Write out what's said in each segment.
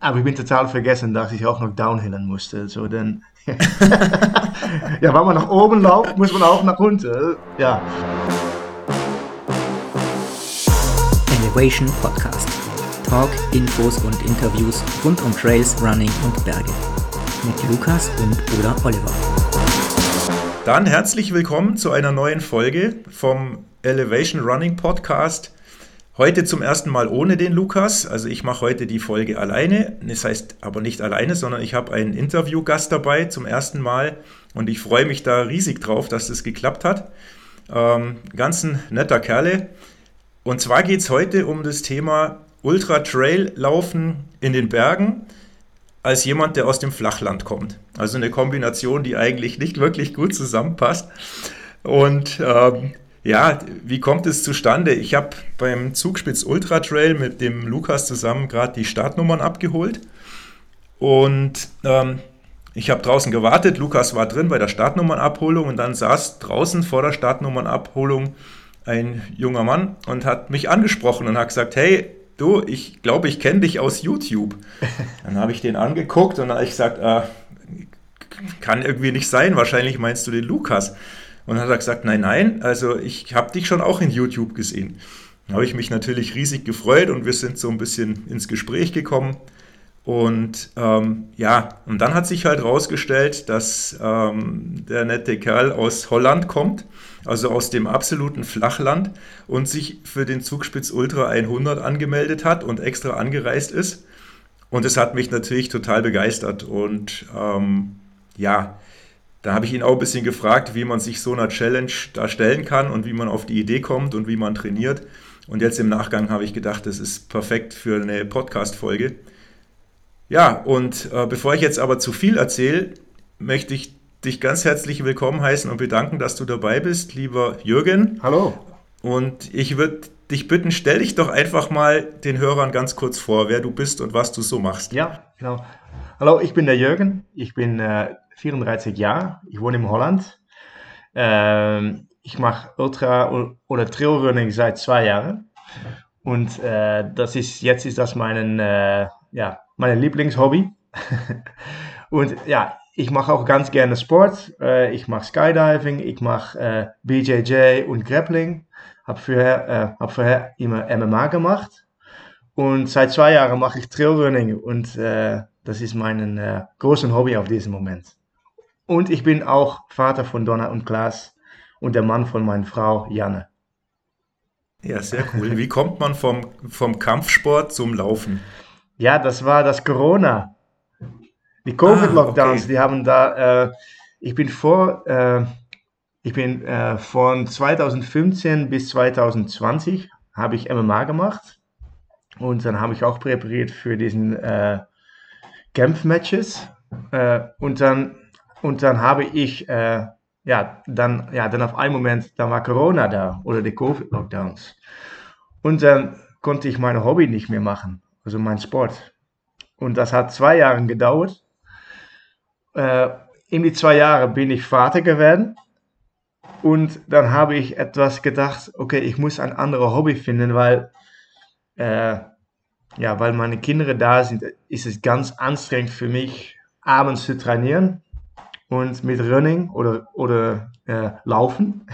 aber ich bin total vergessen, dass ich auch noch downhillen musste. So, denn ja, wenn man nach oben läuft, muss man auch nach unten. Ja. Elevation Podcast. Talk, Infos und Interviews rund um Trails, Running und Berge. Mit Lukas und oder Oliver. Dann herzlich willkommen zu einer neuen Folge vom Elevation Running Podcast. Heute zum ersten Mal ohne den Lukas. Also ich mache heute die Folge alleine. Das heißt aber nicht alleine, sondern ich habe einen Interviewgast dabei zum ersten Mal. Und ich freue mich da riesig drauf, dass das geklappt hat. Ähm, ganz ein netter Kerle. Und zwar geht es heute um das Thema Ultra Trail Laufen in den Bergen als jemand, der aus dem Flachland kommt. Also eine Kombination, die eigentlich nicht wirklich gut zusammenpasst. Und ähm, ja, wie kommt es zustande? Ich habe beim Zugspitz Ultra Trail mit dem Lukas zusammen gerade die Startnummern abgeholt. Und ähm, ich habe draußen gewartet. Lukas war drin bei der Startnummernabholung und dann saß draußen vor der Startnummernabholung ein junger Mann und hat mich angesprochen und hat gesagt: Hey, du, ich glaube, ich kenne dich aus YouTube. Dann habe ich den angeguckt und habe ich gesagt: äh, Kann irgendwie nicht sein. Wahrscheinlich meinst du den Lukas. Und dann hat er gesagt, nein, nein, also ich habe dich schon auch in YouTube gesehen. Da habe ich mich natürlich riesig gefreut und wir sind so ein bisschen ins Gespräch gekommen. Und ähm, ja, und dann hat sich halt rausgestellt, dass ähm, der nette Kerl aus Holland kommt, also aus dem absoluten Flachland und sich für den Zugspitz Ultra 100 angemeldet hat und extra angereist ist. Und es hat mich natürlich total begeistert. Und ähm, ja, da habe ich ihn auch ein bisschen gefragt, wie man sich so einer Challenge da stellen kann und wie man auf die Idee kommt und wie man trainiert. Und jetzt im Nachgang habe ich gedacht, das ist perfekt für eine Podcast-Folge. Ja, und äh, bevor ich jetzt aber zu viel erzähle, möchte ich dich ganz herzlich willkommen heißen und bedanken, dass du dabei bist, lieber Jürgen. Hallo. Und ich würde dich bitten, stell dich doch einfach mal den Hörern ganz kurz vor, wer du bist und was du so machst. Ja, genau. Hallo, ich bin der Jürgen. Ich bin äh, 34 Jahre. Ich wohne in Holland. Ähm, ich mache Ultra- oder Trailrunning seit zwei Jahren. Und äh, das ist, jetzt ist das mein, äh, ja, meine Lieblingshobby. und ja, ich mache auch ganz gerne Sport. Äh, ich mache Skydiving, ich mache äh, BJJ und Grappling. Habe vorher, äh, hab vorher immer MMA gemacht. Und seit zwei Jahren mache ich Trailrunning und äh, das ist mein äh, großes Hobby auf diesem Moment. Und ich bin auch Vater von Donna und Klaas und der Mann von meiner Frau Janne. Ja, sehr cool. Wie kommt man vom, vom Kampfsport zum Laufen? Ja, das war das Corona. Die Covid-Lockdowns, ah, okay. die haben da, äh, ich bin vor, äh, ich bin äh, von 2015 bis 2020 habe ich MMA gemacht und dann habe ich auch präpariert für diesen äh, Kampfmatches äh, und dann und dann habe ich, äh, ja, dann, ja, dann auf einen Moment, dann war Corona da oder die Covid-Lockdowns. Und dann konnte ich mein Hobby nicht mehr machen, also mein Sport. Und das hat zwei Jahre gedauert. Äh, in die zwei Jahre bin ich Vater geworden. Und dann habe ich etwas gedacht, okay, ich muss ein anderes Hobby finden, weil, äh, ja, weil meine Kinder da sind, ist es ganz anstrengend für mich, abends zu trainieren. Und mit Running oder, oder äh, Laufen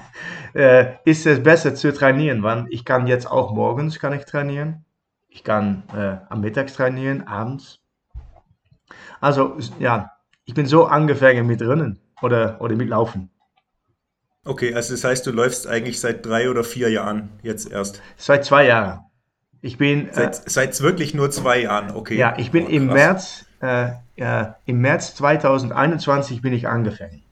äh, ist es besser zu trainieren, weil ich kann jetzt auch morgens kann ich trainieren. Ich kann äh, am Mittag trainieren, abends. Also ja, ich bin so angefangen mit Rennen oder, oder mit Laufen. Okay, also das heißt, du läufst eigentlich seit drei oder vier Jahren jetzt erst? Seit zwei Jahren. Ich bin. Seit, äh, seit wirklich nur zwei Jahren, okay. Ja, ich bin oh, im März äh, äh, im März 2021 bin ich angefangen.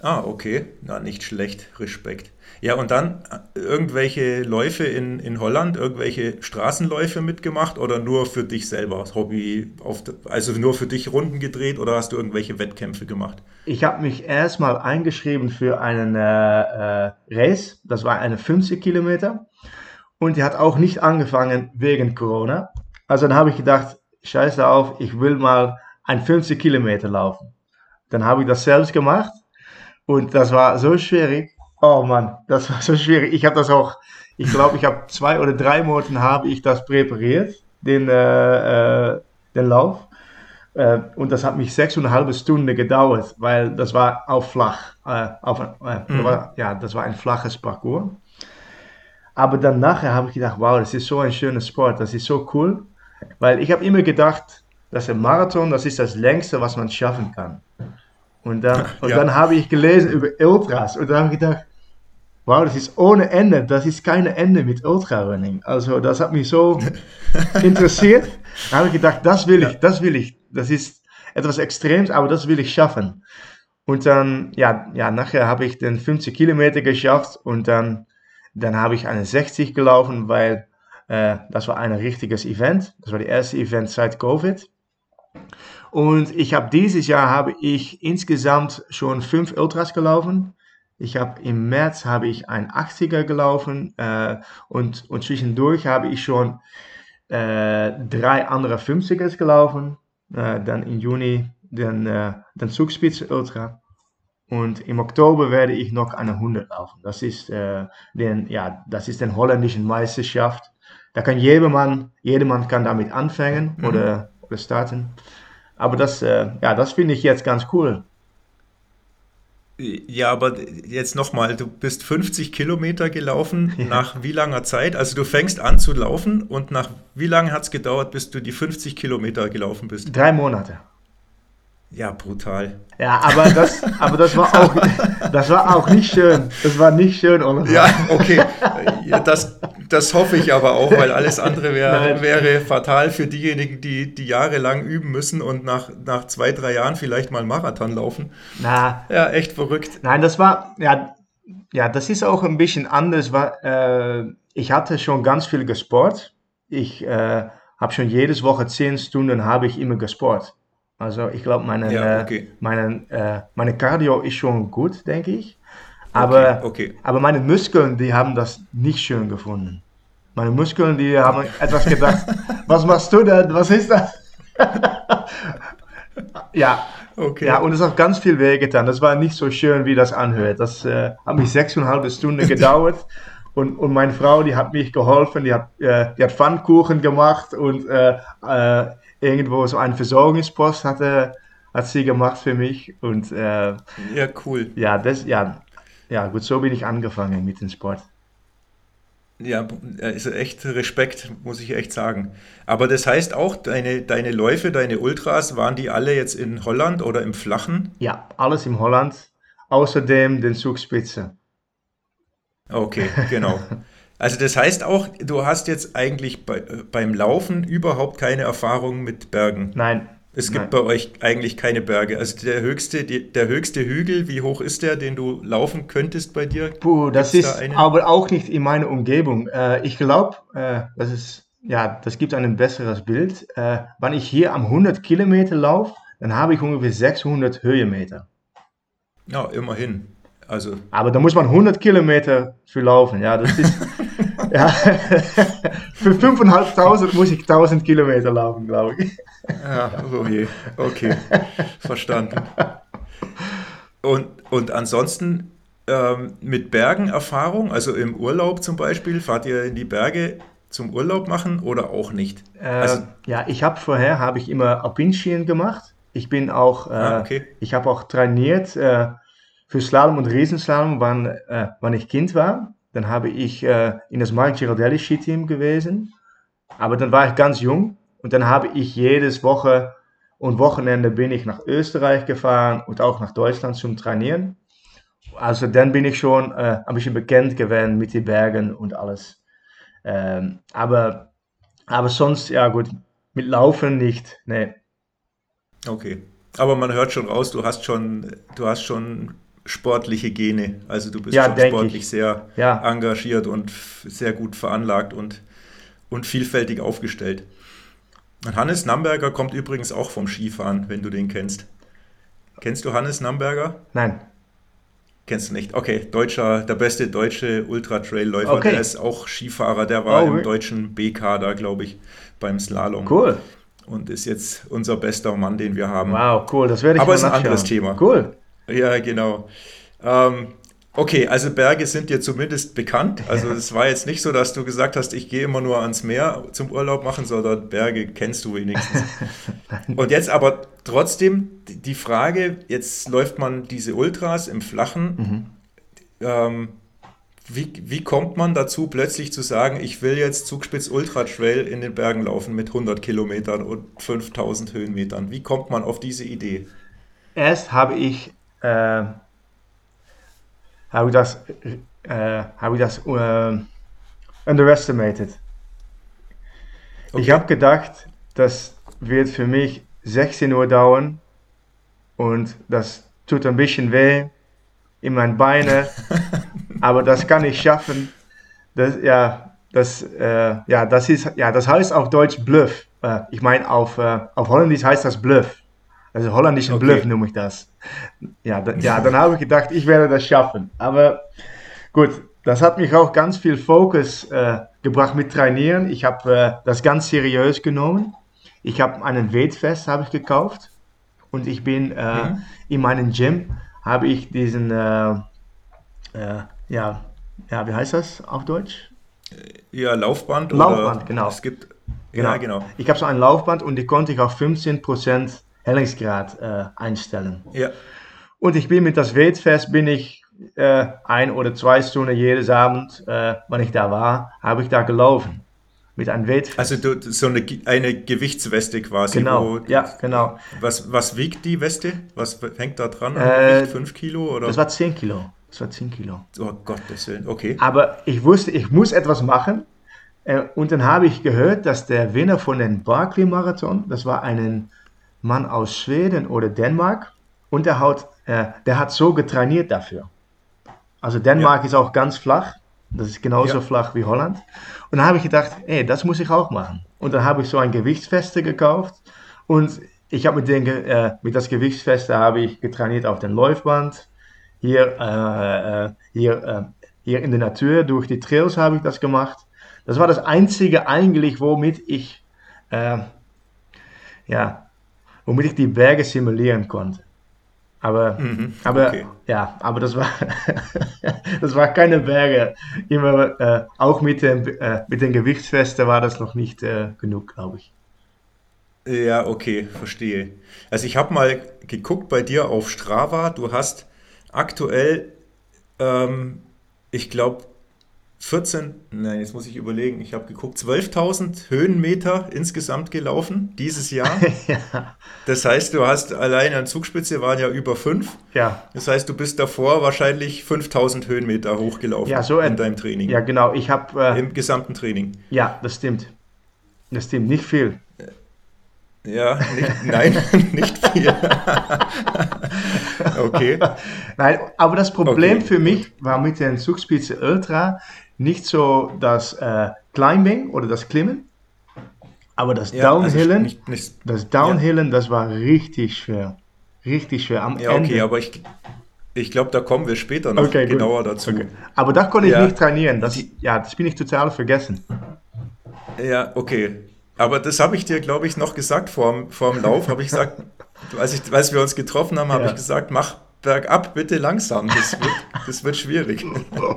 Ah, okay. Na, nicht schlecht. Respekt. Ja, und dann äh, irgendwelche Läufe in, in Holland, irgendwelche Straßenläufe mitgemacht oder nur für dich selber, Hobby, auf, also nur für dich Runden gedreht oder hast du irgendwelche Wettkämpfe gemacht? Ich habe mich erstmal eingeschrieben für einen äh, äh, Race, das war eine 50 Kilometer und die hat auch nicht angefangen wegen Corona. Also dann habe ich gedacht, scheiße auf, ich will mal ein 50 Kilometer laufen. Dann habe ich das selbst gemacht und das war so schwierig. Oh Mann, das war so schwierig. Ich habe das auch, ich glaube, ich habe zwei oder drei Monate habe ich das präpariert, den, äh, äh, den Lauf. Äh, und das hat mich sechs und eine halbe Stunde gedauert, weil das war auch flach. Äh, auf, äh, mhm. war, ja, das war ein flaches Parcours. Aber dann nachher habe ich gedacht, wow, das ist so ein schöner Sport, das ist so cool. Weil ich habe immer gedacht, dass ein Marathon, das ist das längste, was man schaffen kann. Und dann, und ja. dann habe ich gelesen über Ultras und dann habe ich gedacht, wow, das ist ohne Ende, das ist kein Ende mit Ultrarunning. Also das hat mich so interessiert. Da habe ich gedacht, das will ich, das will ich. Das ist etwas Extremes, aber das will ich schaffen. Und dann, ja, ja nachher habe ich den 50 Kilometer geschafft und dann, dann habe ich eine 60 gelaufen, weil das war ein richtiges Event. Das war das erste Event seit Covid. Und ich habe dieses Jahr habe ich insgesamt schon fünf Ultras gelaufen. Ich habe im März habe ich ein 80er gelaufen äh, und, und zwischendurch habe ich schon äh, drei andere 50ers gelaufen. Äh, dann im Juni den, äh, den Zugspitze Ultra. Und im Oktober werde ich noch eine 100 laufen. Das ist, den, ja, das Meisterschaft. Da kann jedermann, jedermann kann damit anfangen mhm. oder, oder starten. Aber das, äh, ja, das finde ich jetzt ganz cool. Ja, aber jetzt nochmal, du bist 50 Kilometer gelaufen, ja. nach wie langer Zeit? Also du fängst an zu laufen und nach wie lange hat es gedauert, bis du die 50 Kilometer gelaufen bist? Drei Monate. Ja, brutal. Ja, aber das, aber das war auch, das war auch nicht schön. Das war nicht schön, Oliver. Ja, okay. Das, das hoffe ich aber auch, weil alles andere wär, wäre fatal für diejenigen, die, die jahrelang üben müssen und nach, nach zwei, drei Jahren vielleicht mal Marathon laufen. Na. Ja, echt verrückt. Nein, das war, ja, ja, das ist auch ein bisschen anders, weil äh, ich hatte schon ganz viel gesport. Ich äh, habe schon jedes Woche zehn Stunden habe ich immer gesport. Also ich glaube, meine, ja, okay. äh, meine, äh, meine Cardio ist schon gut, denke ich. Aber, okay, okay. aber meine Muskeln, die haben das nicht schön gefunden. Meine Muskeln, die haben etwas gedacht, was machst du denn? Was ist das? ja, okay. ja, und es hat ganz viel wehgetan. Das war nicht so schön, wie das anhört. Das äh, hat mich sechseinhalb Stunden gedauert. Und, und meine Frau, die hat mich geholfen, die hat, äh, die hat Pfannkuchen gemacht und äh, äh irgendwo so einen Versorgungspost hatte, hat sie gemacht für mich. Und äh, ja, cool. Ja, das, ja, ja, gut, so bin ich angefangen mit dem Sport. Ja, also echt Respekt, muss ich echt sagen. Aber das heißt auch, deine, deine Läufe, deine Ultras, waren die alle jetzt in Holland oder im Flachen? Ja, alles in Holland. Außerdem den Zugspitze. Okay, genau. Also das heißt auch, du hast jetzt eigentlich bei, beim Laufen überhaupt keine Erfahrung mit Bergen. Nein. Es gibt Nein. bei euch eigentlich keine Berge. Also der höchste, der höchste Hügel, wie hoch ist der, den du laufen könntest bei dir? Puh, das Gibt's ist da aber auch nicht in meiner Umgebung. Äh, ich glaube, äh, das ist, ja, das gibt ein besseres Bild. Äh, wenn ich hier am 100 Kilometer laufe, dann habe ich ungefähr 600 Höhenmeter. Ja, immerhin. Also. Aber da muss man 100 Kilometer für laufen. Ja, das ist. ja, für 5.500 muss ich 1000 Kilometer laufen, glaube ich. Ja, oh je. Okay, verstanden. Und, und ansonsten ähm, mit Bergen Erfahrung, also im Urlaub zum Beispiel, fahrt ihr in die Berge zum Urlaub machen oder auch nicht? Äh, also, ja, ich habe vorher habe ich immer Alpinskien gemacht. Ich bin auch, äh, ah, okay. ich habe auch trainiert äh, für Slalom und Riesenslalom, wann, äh, wann ich Kind war. Dann habe ich äh, in das Mark Girardelli Skiteam gewesen. Aber dann war ich ganz jung und dann habe ich jedes Woche und Wochenende bin ich nach Österreich gefahren und auch nach Deutschland zum Trainieren. Also dann bin ich schon äh, ein bisschen bekannt gewesen mit den Bergen und alles. Ähm, aber, aber sonst, ja gut, mit Laufen nicht, nee. Okay. Aber man hört schon raus, du hast schon, du hast schon sportliche Gene. Also du bist ja, schon sportlich ich. sehr ja. engagiert und sehr gut veranlagt und, und vielfältig aufgestellt. Und Hannes Namberger kommt übrigens auch vom Skifahren, wenn du den kennst. Kennst du Hannes Namberger? Nein. Kennst du nicht? Okay, deutscher, der beste deutsche Ultra-Trail-Läufer. Okay. Der ist auch Skifahrer, der war oh, im deutschen B-Kader, glaube ich, beim Slalom. Cool. Und ist jetzt unser bester Mann, den wir haben. Wow, cool, das werde ich Aber ist ein anderes Thema. Cool. Ja, genau. Ähm, Okay, also Berge sind dir zumindest bekannt. Also es war jetzt nicht so, dass du gesagt hast, ich gehe immer nur ans Meer zum Urlaub machen, sondern Berge kennst du wenigstens. Und jetzt aber trotzdem die Frage, jetzt läuft man diese Ultras im Flachen. Mhm. Ähm, wie, wie kommt man dazu, plötzlich zu sagen, ich will jetzt Zugspitz Ultra Trail in den Bergen laufen mit 100 Kilometern und 5000 Höhenmetern? Wie kommt man auf diese Idee? Erst habe ich äh, habe ich das, äh, ich das äh, underestimated. Okay. Ich habe gedacht, das wird für mich 16 Uhr dauern und das tut ein bisschen weh in meinen Beinen, aber das kann ich schaffen. Das, ja, das, äh, ja, das ist, ja, das heißt auf Deutsch Bluff. Äh, ich meine, auf, äh, auf Holländisch heißt das Bluff. Also holländischen okay. Bluff nehme ich das. Ja, da, ja dann habe ich gedacht, ich werde das schaffen. Aber gut, das hat mich auch ganz viel Fokus äh, gebracht mit Trainieren. Ich habe äh, das ganz seriös genommen. Ich habe einen Weightfest habe ich gekauft und ich bin äh, mhm. in meinem Gym habe ich diesen ja ja wie heißt das auf Deutsch? Ja Laufband. Laufband oder genau. Es gibt genau. Ja, genau. Ich habe so ein Laufband und die konnte ich auf 15 Prozent Hellingsgrad äh, einstellen. Ja. Und ich bin mit das Weightfest bin ich äh, ein oder zwei Stunden jedes Abend, äh, wenn ich da war, habe ich da gelaufen. Mit einem Weightfest. Also du, so eine, eine Gewichtsweste quasi. Genau, wo, ja, genau. Was, was wiegt die Weste? Was hängt da dran? Äh, 5 Kilo? Oder? Das war 10 Kilo. Das war 10 Kilo. Oh Gottes Willen, okay. Aber ich wusste, ich muss etwas machen. Äh, und dann habe ich gehört, dass der Winner von den Barclay-Marathon, das war einen Mann aus Schweden oder Dänemark und der hat, äh, der hat so getrainiert dafür. Also Dänemark ja. ist auch ganz flach, das ist genauso ja. flach wie Holland. Und dann habe ich gedacht, ey, das muss ich auch machen. Und dann habe ich so ein Gewichtsfeste gekauft und ich habe mit, den, äh, mit das Gewichtsfeste habe ich getrainiert auf dem Läufband. Hier, äh, äh hier, äh, hier in der Natur, durch die Trails habe ich das gemacht. Das war das Einzige eigentlich, womit ich äh, ja, womit ich die Berge simulieren konnte. Aber, mhm, aber okay. ja, aber das war, das war keine Berge. Immer, äh, auch mit, dem, äh, mit den Gewichtsfesten war das noch nicht äh, genug, glaube ich. Ja, okay, verstehe. Also ich habe mal geguckt bei dir auf Strava. Du hast aktuell, ähm, ich glaube, 14, nein, jetzt muss ich überlegen, ich habe geguckt, 12.000 Höhenmeter insgesamt gelaufen dieses Jahr. ja. Das heißt, du hast allein an Zugspitze waren ja über 5. Ja. Das heißt, du bist davor wahrscheinlich 5.000 Höhenmeter hochgelaufen ja, so in deinem Training. Ja, genau. Ich habe äh, im gesamten Training. Ja, das stimmt. Das stimmt, nicht viel. Ja, nicht, nein, nicht viel. okay. Nein, aber das Problem okay. für mich war mit den Zugspitze Ultra, nicht so das äh, Climbing oder das Klimmen, aber das ja, Downhillen, also nicht, nicht, das Downhillen, ja. das war richtig schwer. Richtig schwer am ja, Ende. okay, aber ich, ich glaube, da kommen wir später noch okay, genauer gut. dazu. Okay. Aber da konnte ich nicht trainieren. Das, ja, das bin ich total vergessen. Ja, okay. Aber das habe ich dir, glaube ich, noch gesagt vor, vor dem Lauf. Habe ich gesagt, als, ich, als wir uns getroffen haben, habe ich gesagt, mach bergab bitte langsam. Das wird, das wird schwierig.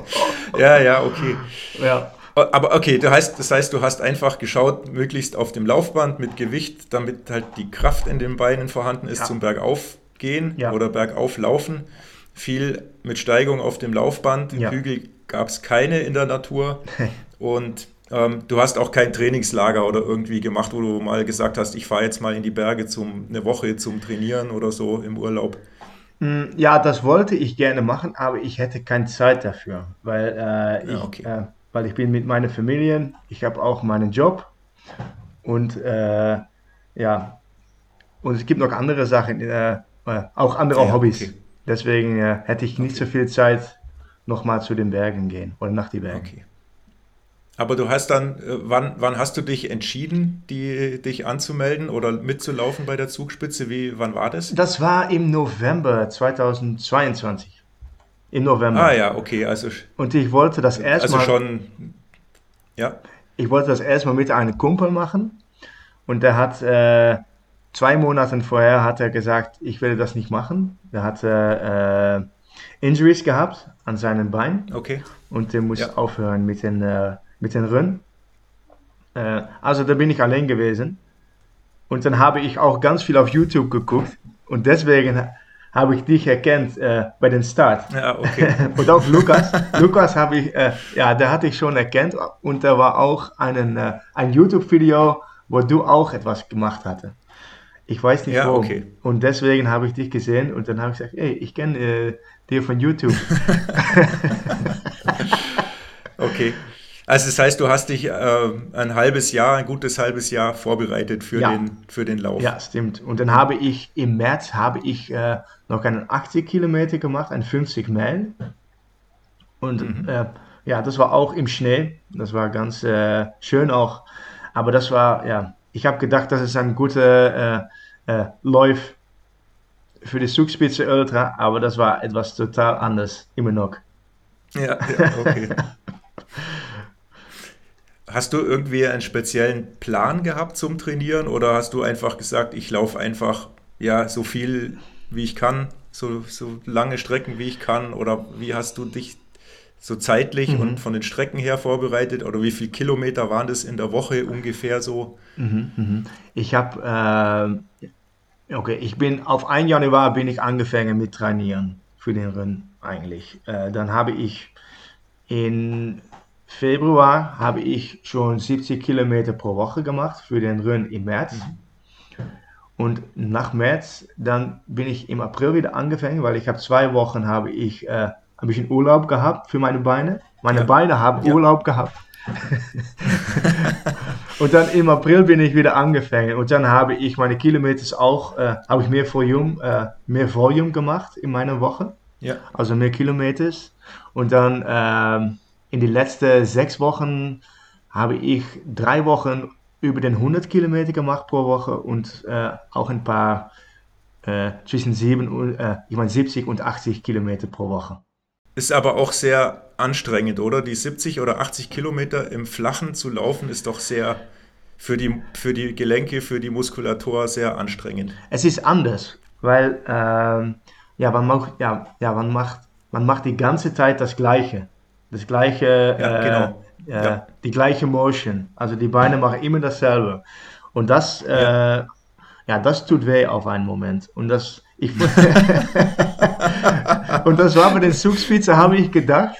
ja, ja, okay. Ja. Aber okay, das heißt, das heißt, du hast einfach geschaut, möglichst auf dem Laufband mit Gewicht, damit halt die Kraft in den Beinen vorhanden ist ja. zum Bergaufgehen ja. oder Bergauflaufen. Viel mit Steigung auf dem Laufband. Ja. Hügel gab es keine in der Natur. Und ähm, du hast auch kein Trainingslager oder irgendwie gemacht, wo du mal gesagt hast, ich fahre jetzt mal in die Berge zum eine Woche zum Trainieren oder so im Urlaub. Mm, ja, das wollte ich gerne machen, aber ich hätte keine Zeit dafür, weil, äh, ich, okay. äh, weil ich bin mit meiner Familie, ich habe auch meinen Job und äh, ja, und es gibt noch andere Sachen, äh, äh, auch andere ja, Hobbys. Okay. Deswegen äh, hätte ich nicht okay. so viel Zeit, nochmal zu den Bergen gehen oder nach die Bergen. Okay. Aber du hast dann, äh, wann, wann hast du dich entschieden, die, dich anzumelden oder mitzulaufen bei der Zugspitze? Wie, wann war das? Das war im November 2022. Im November. Ah ja, okay. Also, Und ich wollte das erstmal. Also schon, ja. Ich wollte das erstmal mit einem Kumpel machen. Und der hat äh, zwei Monate vorher hat er gesagt, ich will das nicht machen. Der hat, äh, Injuries gehabt an seinem Bein. Okay. Und der muss Ja. aufhören mit den, äh, mit den Rennen. Äh, also da bin ich allein gewesen. Und dann habe ich auch ganz viel auf YouTube geguckt. Und deswegen ha- habe ich dich erkannt äh, bei den Start. Ja, okay. Und auch Lukas. Lukas habe ich, äh, ja, der hatte ich schon erkannt. Und da war auch einen, äh, ein YouTube-Video, wo du auch etwas gemacht hatte. Ich weiß nicht Ja, wo. okay. Und deswegen habe ich dich gesehen und dann habe ich gesagt, ey, ich kenne äh, dir von YouTube. Okay. Also das heißt, du hast dich äh, ein halbes Jahr, ein gutes halbes Jahr vorbereitet für, Ja. den, für den Lauf. Ja, stimmt. Und dann habe ich im März habe ich äh, noch einen 80 Kilometer gemacht, ein 50 Meilen. Und äh, ja, das war auch im Schnee. Das war ganz äh, schön auch. Aber das war, ja, ich habe gedacht, das ist ein guter äh, äh, Lauf für die Zugspitze Ultra, aber das war etwas total anders, immer noch. Ja, ja, okay. Hast du irgendwie einen speziellen Plan gehabt zum Trainieren oder hast du einfach gesagt, ich laufe einfach ja so viel wie ich kann, so, so lange Strecken wie ich kann oder wie hast du dich so zeitlich Mhm. und von den Strecken her vorbereitet oder wie viele Kilometer waren das in der Woche ungefähr so? Ich habe, äh, okay, ich bin auf 1 Januar bin ich angefangen mit Trainieren für den Rennen eigentlich. Äh, dann habe ich in Februar habe ich schon 70 Kilometer pro Woche gemacht für den Rennen im März. Und nach März, dann bin ich im April wieder angefangen, weil ich habe zwei Wochen habe ich äh, ein bisschen Urlaub gehabt für meine Beine. Meine Ja. Beine haben Ja. Urlaub gehabt. Und dann im April bin ich wieder angefangen und dann habe ich meine Kilometer auch, äh, habe ich mehr Volume, äh, mehr Volume gemacht in meiner Woche, Ja, also mehr Kilometer. Und dann ähm, in die letzten sechs Wochen habe ich drei Wochen über den 100 Kilometer gemacht pro Woche und äh, auch ein paar äh, zwischen sieben und, äh, ich meine 70 und 80 Kilometer pro Woche. ist aber auch sehr anstrengend, oder? Die 70 oder 80 Kilometer im Flachen zu laufen ist doch sehr für die, für die Gelenke, für die Muskulatur sehr anstrengend. Es ist anders, weil ähm, ja, man macht, ja, ja, man macht, man macht die ganze Zeit das Gleiche, das gleiche, Ja, äh, genau. äh, Ja. die gleiche Motion. Also die Beine machen immer dasselbe. Und das, äh, ja, das tut weh auf einen Moment. Und das, ich, und das war bei den Zugspitze, habe ich gedacht,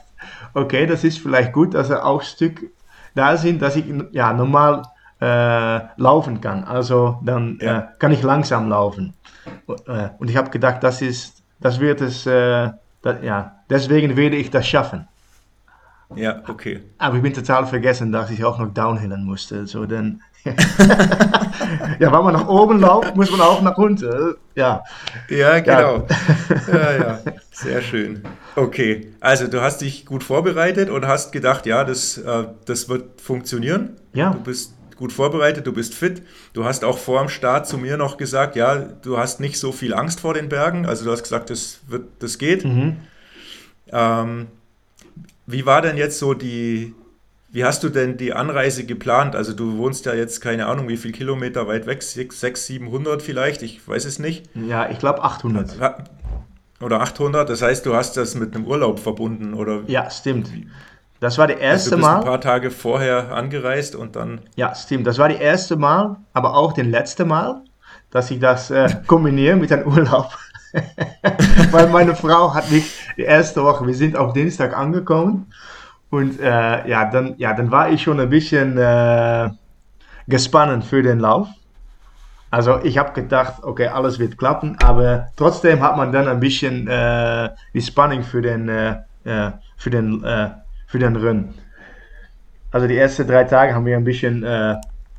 okay, das ist vielleicht gut, dass er auch Stück da sind, dass ich ja normal äh, laufen kann. Also dann äh, kann ich langsam laufen. Und, äh, und ich habe gedacht, das ist, das wird es, äh, da, ja, deswegen werde ich das schaffen. Ja, okay. Aber ich bin total vergessen, dass ich auch noch downhillen musste. So, dann, ja, wenn man nach oben läuft, muss man auch nach unten. Ja, Ja, genau. Ja, ja, sehr schön. Okay, also du hast dich gut vorbereitet und hast gedacht, ja, das, äh, das wird funktionieren. Ja. Du bist gut vorbereitet, du bist fit. Du hast auch vor dem Start zu mir noch gesagt, ja, du hast nicht so viel Angst vor den Bergen. Also du hast gesagt, das, wird, das geht. Mhm. Ähm, wie war denn jetzt so die, wie hast du denn die Anreise geplant? Also du wohnst ja jetzt, keine Ahnung, wie viel Kilometer weit weg, 600, 700 vielleicht, ich weiß es nicht. ja ich glaube 800. Ha- Oder 800, das heißt, du hast das mit einem Urlaub verbunden oder Ja, stimmt. Das war das also erste du bist ein Mal. paar Tage vorher angereist und dann, Ja, stimmt. Das war das erste Mal, aber auch das letzte Mal, dass ich das äh, kombiniere mit einem Urlaub. Weil meine Frau hat mich die erste Woche, wir sind auf Dienstag angekommen und äh, ja, dann, ja, dann war ich schon ein bisschen äh, gespannt für den Lauf. Also ich habe gedacht, okay, alles wird klappen, aber trotzdem hat man dann ein bisschen äh, die Spannung für den, äh, äh, für den, äh, für den Rennen. Also die ersten drei Tage haben wir ein bisschen äh,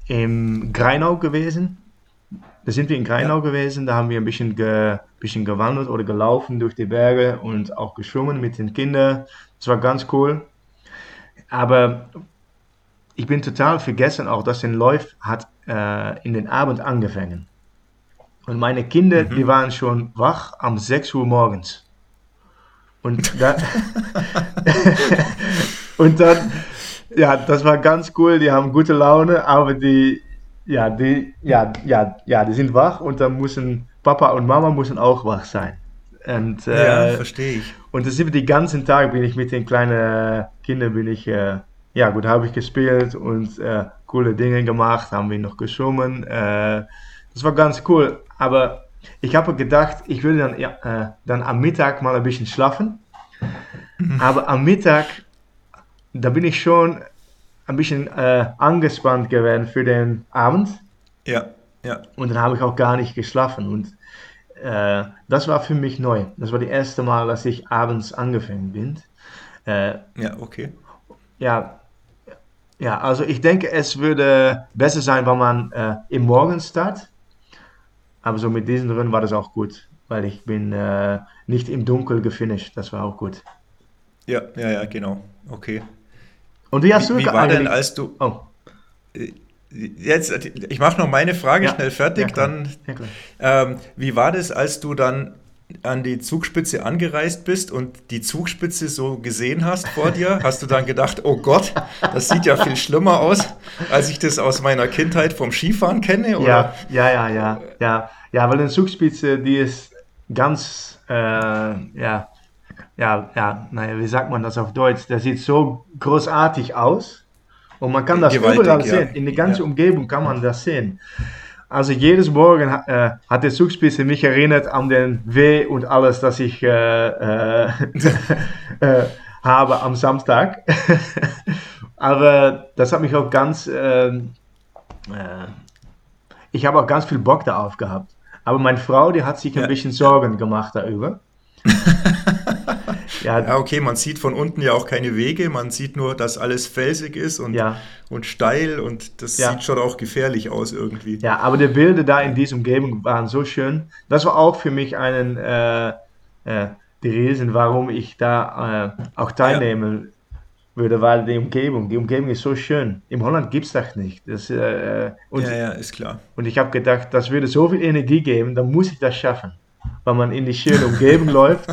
im Greinau gewesen. Da sind wir in Greinau gewesen, da haben wir ein bisschen, ge, bisschen gewandert oder gelaufen durch die Berge und auch geschwommen mit den Kindern. Das war ganz cool. Aber ich bin total vergessen auch, dass den Lauf hat äh, in den Abend angefangen. Und meine Kinder, die waren schon wach am 6 Uhr morgens. Und da, und dann, ja, das war ganz cool, die haben gute Laune, aber die, ja, die, ja, ja, ja, die sind wach und dann müssen Papa und Mama müssen auch wach sein. Und, Ja, äh, verstehe ich. und das sind die ganzen Tag bin ich mit den kleinen Kindern bin ich äh, ja gut habe ich gespielt und äh, coole Dinge gemacht, haben wir noch geschwommen. Äh, das war ganz cool. Aber ich habe gedacht, ich würde dann ja, äh, dann am Mittag mal ein bisschen schlafen. Aber am Mittag da bin ich schon ein bisschen äh, angespannt gewesen für den Abend. Ja, ja. Und dann habe ich auch gar nicht geschlafen. Und äh, das war für mich neu. Das war das erste Mal, dass ich abends angefangen bin. Äh, Ja, okay. ja, ja, also ich denke, es würde besser sein, wenn man äh, im Morgen startet. Aber so mit diesen Rennen war das auch gut, weil ich bin äh, nicht im Dunkeln gefinisht. Das war auch gut. Ja, ja, ja, genau. Okay. Und wie hast du Wie, wie war denn, als du. Oh, Jetzt, ich mache noch meine Frage Ja, schnell fertig, ja, dann. Ähm, wie war das, als du dann an die Zugspitze angereist bist und die Zugspitze so gesehen hast vor dir? Hast du dann gedacht, oh Gott, das sieht ja viel schlimmer aus, als ich das aus meiner Kindheit vom Skifahren kenne? Oder? Ja, ja, ja, ja, ja, ja, weil eine Zugspitze, die ist ganz, äh, ja, ja, ja, naja, wie sagt man das auf Deutsch? Der sieht so großartig aus und man kann das Gewaltig, überall ja. sehen. In der ganzen Ja. Umgebung kann man das sehen. Also jedes Morgen äh, hat der Zugspitze mich erinnert an den Weh und alles, das ich äh, äh, äh, habe am Samstag. Aber das hat mich auch ganz, ähm, äh, ich habe auch ganz viel Bock darauf gehabt. Aber meine Frau, die hat sich ein Ja. bisschen Sorgen gemacht darüber. ja, Ja, okay, man sieht von unten ja auch keine Wege, man sieht nur, dass alles felsig ist und, Ja. und steil und das Ja. sieht schon auch gefährlich aus irgendwie. ja, aber die Bilder da in dieser Umgebung waren so schön. Das war auch für mich einen, äh, äh, die Reason, warum ich da äh, auch teilnehmen würde, weil die Umgebung, die Umgebung ist so schön. Im Holland gibt es das nicht. Das, äh, und, ja, ja, ist klar. und ich habe gedacht, das würde so viel Energie geben, dann muss ich das schaffen. Weil man in die schöne Umgebung läuft.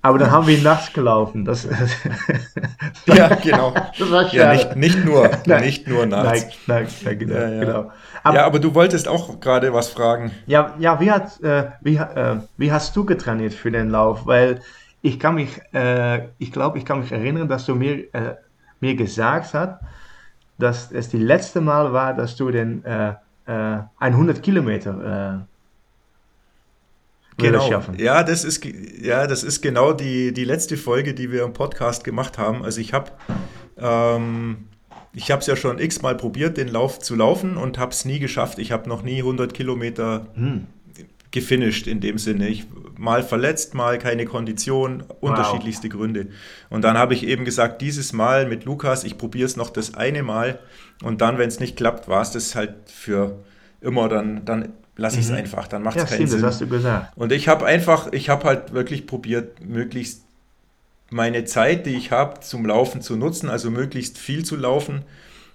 Aber dann haben wir nachts gelaufen. Das, Ja, genau. das war Ja, schade. nicht, nicht nur, Nein. nicht nur nachts. Nein, nein, nein, genau. Ja, ja. genau. Aber, Ja, aber du wolltest auch gerade was fragen. Ja, ja wie, hat, äh, wie, äh, wie hast du getrainiert für den Lauf? Weil ich kann mich, äh, ich glaube, ich kann mich erinnern, dass du mir, äh, mir gesagt hast, dass es die letzte Mal war, dass du den äh, äh, 100 Kilometer äh, Genau. schaffen. Ja, das ist, ja, das ist genau die, die letzte Folge, die wir im Podcast gemacht haben. Also ich habe ähm, ich habe es ja schon x-mal probiert, den Lauf zu laufen und habe es nie geschafft. Ich habe noch nie 100 Kilometer Hm. gefinisht in dem Sinne. Ich mal verletzt, mal keine Kondition, unterschiedlichste Gründe. Und dann habe ich eben gesagt, dieses Mal mit Lukas, ich probiere es noch das eine Mal und dann, wenn es nicht klappt, war es das halt für immer, dann, dann lasse ich es einfach, dann macht es Ja, keinen stimmt, das Sinn. hast du gesagt. Und ich habe einfach, ich habe halt wirklich probiert, möglichst meine Zeit, die ich habe, zum Laufen zu nutzen, also möglichst viel zu laufen.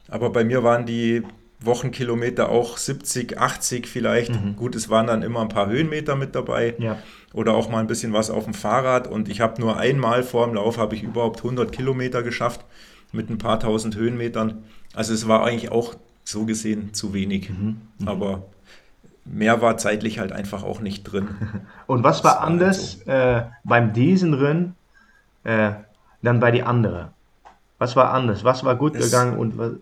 Aber bei mir waren die Wochenkilometer auch 70, 80 vielleicht. Gut, es waren dann immer ein paar Höhenmeter mit dabei Ja. oder auch mal ein bisschen was auf dem Fahrrad. Und ich habe nur einmal vor dem Lauf habe ich überhaupt 100 Kilometer geschafft mit ein paar tausend Höhenmetern. Also es war eigentlich auch so gesehen zu wenig. Aber mehr war zeitlich halt einfach auch nicht drin. Und was war war halt anders äh, beim diesen Rennen äh, dann bei die anderen? Was war anders? Was war gut Es- gegangen und was?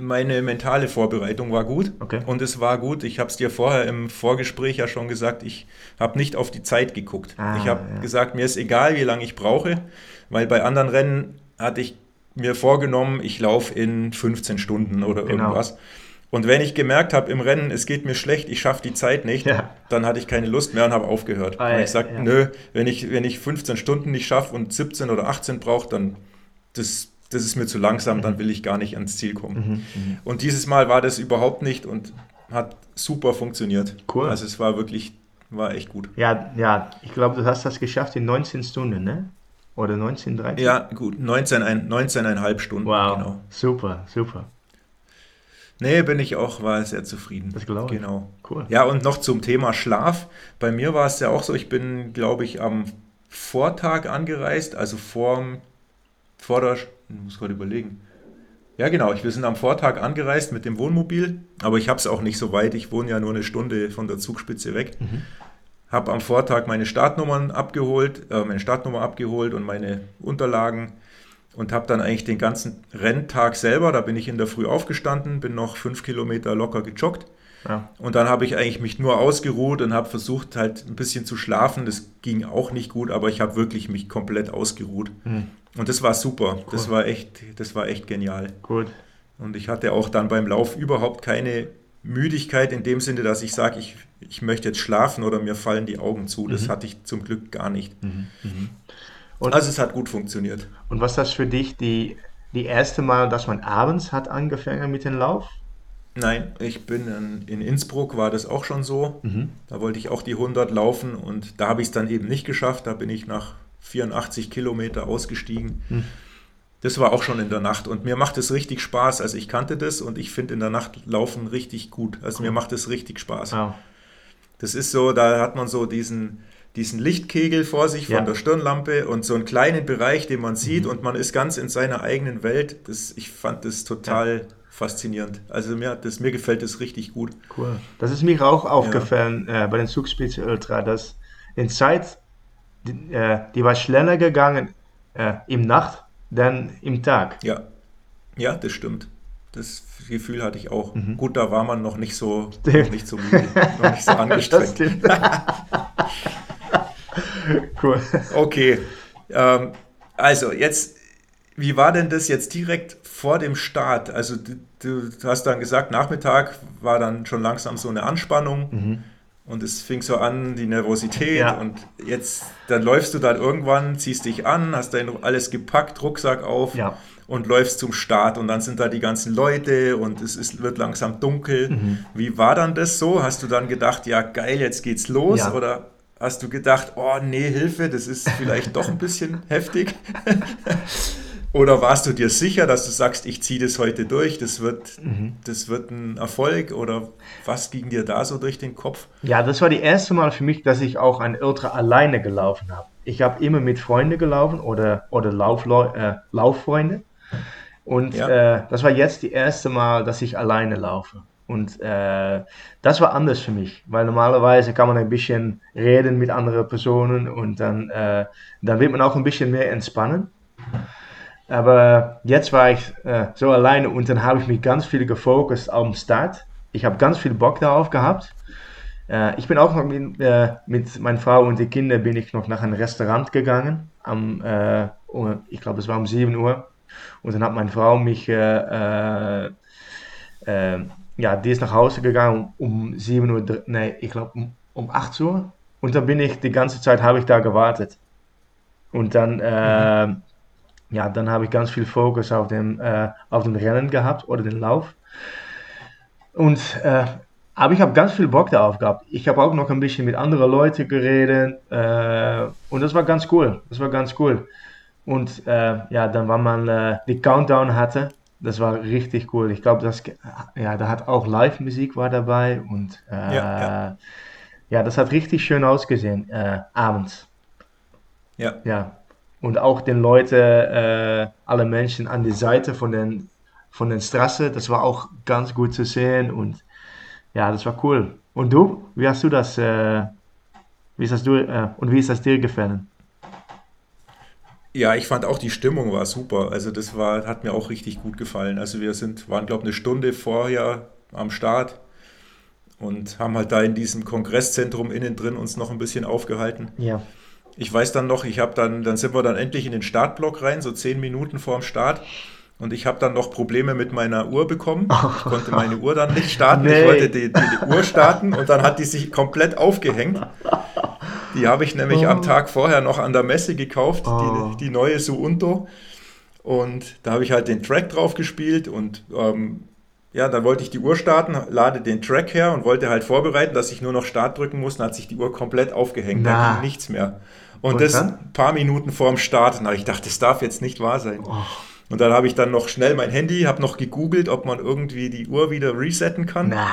Meine mentale Vorbereitung war gut Okay. und es war gut. Ich habe es dir vorher im Vorgespräch ja schon gesagt, ich habe nicht auf die Zeit geguckt. Ah, ich habe ja. gesagt, mir ist egal, wie lange ich brauche, weil bei anderen Rennen hatte ich mir vorgenommen, ich laufe in 15 Stunden oder Genau. irgendwas. Und wenn ich gemerkt habe im Rennen, es geht mir schlecht, ich schaffe die Zeit nicht, Ja. dann hatte ich keine Lust mehr und habe aufgehört. Ah, Weil ja, ich sagte, ja. nö, wenn ich, wenn ich 15 Stunden nicht schaffe und 17 oder 18 brauche, dann das, das ist mir zu langsam, Mhm. dann will ich gar nicht ans Ziel kommen. Und dieses Mal war das überhaupt nicht und hat super funktioniert. Cool. Also es war wirklich, war echt gut. Ja, ja, ich glaube, du hast das geschafft in 19 Stunden, ne? Oder 19, 13? Ja, gut, 19, ein, 19,5 Stunden. Wow, Genau. super, super. Nee, bin ich auch, war sehr zufrieden. Das glaube ich. Genau. Cool. Ja, und noch zum Thema Schlaf. Bei mir war es ja auch so, ich bin, glaube ich, am Vortag angereist, also vorm, vor der, ich muss gerade überlegen. Ja, genau, ich, wir sind am Vortag angereist mit dem Wohnmobil, aber ich habe es auch nicht so weit. Ich wohne ja nur eine Stunde von der Zugspitze weg. habe am Vortag meine Startnummern abgeholt, äh, meine Startnummer abgeholt und meine Unterlagen und habe dann eigentlich den ganzen Renntag selber, da bin ich in der Früh aufgestanden, bin noch fünf Kilometer locker gejoggt. Ja. Und dann habe ich eigentlich mich nur ausgeruht und habe versucht halt ein bisschen zu schlafen. Das ging auch nicht gut, aber ich habe wirklich mich komplett ausgeruht. Mhm. Und das war super. Cool. Das war echt, das war echt genial. Gut. Und ich hatte auch dann beim Lauf überhaupt keine Müdigkeit in dem Sinne, dass ich sage, ich, ich möchte jetzt schlafen oder mir fallen die Augen zu. Das mhm. hatte ich zum Glück gar nicht. Mhm. Und, also es hat gut funktioniert. Und was das für dich die, die erste Mal, dass man abends hat angefangen mit dem Lauf? Nein, ich bin in, in Innsbruck, war das auch schon so. Mhm. Da wollte ich auch die 100 laufen und da habe ich es dann eben nicht geschafft. Da bin ich nach 84 Kilometer ausgestiegen. Mhm. Das war auch schon in der Nacht und mir macht es richtig Spaß. Also ich kannte das und ich finde in der Nacht laufen richtig gut. Also mir macht es richtig Spaß. Ja. Das ist so, da hat man so diesen, diesen Lichtkegel vor sich von ja. der Stirnlampe und so einen kleinen Bereich, den man sieht mhm. und man ist ganz in seiner eigenen Welt. Das, ich fand das total ja. faszinierend. Also mir, das, mir gefällt das richtig gut. Cool. Das ist mir auch aufgefallen ja. äh, bei den Zugspitze Ultra, dass in Zeit, die, äh, die war schneller gegangen äh, im Nacht, dann im Tag. Ja, ja, das stimmt. Das Gefühl hatte ich auch. Mhm. Gut, da war man noch nicht so, noch nicht so müde, noch nicht so angestrengt. cool. Okay. Ähm, also, jetzt, wie war denn das jetzt direkt vor dem Start? Also, du, du hast dann gesagt, Nachmittag war dann schon langsam so eine Anspannung. Mhm. Und es fing so an, die Nervosität. Ja. Und jetzt, dann läufst du dann irgendwann, ziehst dich an, hast dein alles gepackt, Rucksack auf ja. und läufst zum Start. Und dann sind da die ganzen Leute und es ist, wird langsam dunkel. Mhm. Wie war dann das so? Hast du dann gedacht, ja geil, jetzt geht's los? Ja. Oder Hast du gedacht, oh nee, Hilfe, das ist vielleicht doch ein bisschen heftig? Oder warst du dir sicher, dass du sagst, ich ziehe das heute durch, das wird, mhm. das wird ein Erfolg? Oder was ging dir da so durch den Kopf? Ja, das war die erste Mal für mich, dass ich auch ein Ultra alleine gelaufen habe. Ich habe immer mit Freunden gelaufen oder, oder Laufleu äh, Lauffreunde. Und ja. äh, das war jetzt die erste Mal, dass ich alleine laufe. Und äh, das war anders für mich, weil normalerweise kann man ein bisschen reden mit anderen Personen und dann, äh, dann wird man auch ein bisschen mehr entspannen. Aber jetzt war ich äh, so alleine und dann habe ich mich ganz viel gefokust auf den Start. Ich habe ganz viel Bock darauf gehabt. Äh, ich bin auch noch mit, äh, mit meiner Frau und den Kindern bin ich noch nach einem Restaurant gegangen. Am, äh, ich glaube, es war um 7 Uhr. Und dann hat meine Frau mich ja, die ist nach Hause gegangen um 7 Uhr, nee, ich glaube um, um 8 Uhr. Und dann bin ich, die ganze Zeit habe ich da gewartet. Und dann, äh, ja, dann habe ich ganz viel Fokus auf dem, äh, auf dem Rennen gehabt oder den Lauf. Und, äh, aber ich habe ganz viel Bock darauf gehabt. Ich habe auch noch ein bisschen mit anderen Leuten geredet. Äh, und das war ganz cool. Das war ganz cool. Und äh, ja, dann, wenn man äh, die Countdown hatte, das war richtig cool. Ich glaube, das ja, da hat auch Live-Musik war dabei und äh, ja, ja. ja, das hat richtig schön ausgesehen äh, abends. Ja. Ja. Und auch den Leuten, äh, alle Menschen an der Seite von den von den Straße, das war auch ganz gut zu sehen und ja, das war cool. Und du, wie hast du das? Äh, wie ist das du äh, und wie ist das dir gefallen? Ja, ich fand auch die Stimmung war super. Also das war, hat mir auch richtig gut gefallen. Also wir sind, waren, glaube ich, eine Stunde vorher am Start und haben halt da in diesem Kongresszentrum innen drin uns noch ein bisschen aufgehalten. Ja. Ich weiß dann noch, ich habe dann, dann sind wir dann endlich in den Startblock rein, so zehn Minuten vor dem Start. Und ich habe dann noch Probleme mit meiner Uhr bekommen. Ich konnte meine Uhr dann nicht starten. Nee. Ich wollte die, die, die, Uhr starten und dann hat die sich komplett aufgehängt. Die habe ich nämlich oh. am Tag vorher noch an der Messe gekauft, oh. die, die neue Suunto. Und da habe ich halt den Track drauf gespielt und ähm, ja, dann wollte ich die Uhr starten, lade den Track her und wollte halt vorbereiten, dass ich nur noch Start drücken muss. Dann hat sich die Uhr komplett aufgehängt, Na. da ging nichts mehr. Und, und das ein paar Minuten vor dem Start. Na, ich dachte, das darf jetzt nicht wahr sein. Oh. Und dann habe ich dann noch schnell mein Handy, habe noch gegoogelt, ob man irgendwie die Uhr wieder resetten kann. Na.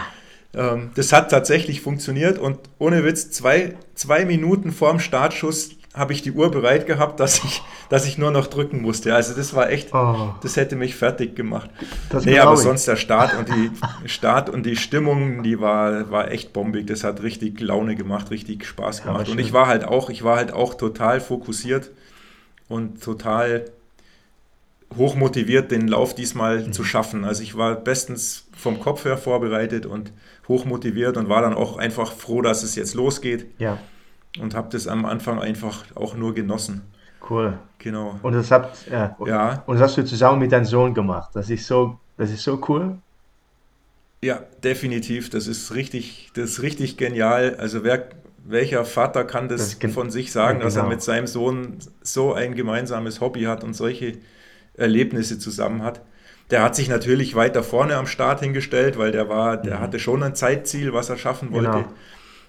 Ähm, das hat tatsächlich funktioniert und ohne Witz, zwei, zwei Minuten vorm Startschuss habe ich die Uhr bereit gehabt, dass ich, dass ich nur noch drücken musste. Also das war echt, oh. das hätte mich fertig gemacht. Das nee, aber ich. sonst der Start und die Start und die Stimmung, die war, war echt bombig. Das hat richtig Laune gemacht, richtig Spaß gemacht. Ja, und ich war halt auch, ich war halt auch total fokussiert und total hochmotiviert, den Lauf diesmal mhm. zu schaffen. Also ich war bestens vom Kopf her vorbereitet und hochmotiviert und war dann auch einfach froh, dass es jetzt losgeht. Ja und habe das am Anfang einfach auch nur genossen. Cool. Genau. Und das habt ja, ja. Und das hast du zusammen mit deinem Sohn gemacht. Das ist so, das ist so cool. Ja, definitiv. Das ist richtig, das ist richtig genial. Also wer, welcher Vater kann das, das von sich sagen, ja, genau. dass er genau. mit seinem Sohn so ein gemeinsames Hobby hat und solche Erlebnisse zusammen hat? Der hat sich natürlich weiter vorne am Start hingestellt, weil der war, der mhm. hatte schon ein Zeitziel, was er schaffen wollte. Genau.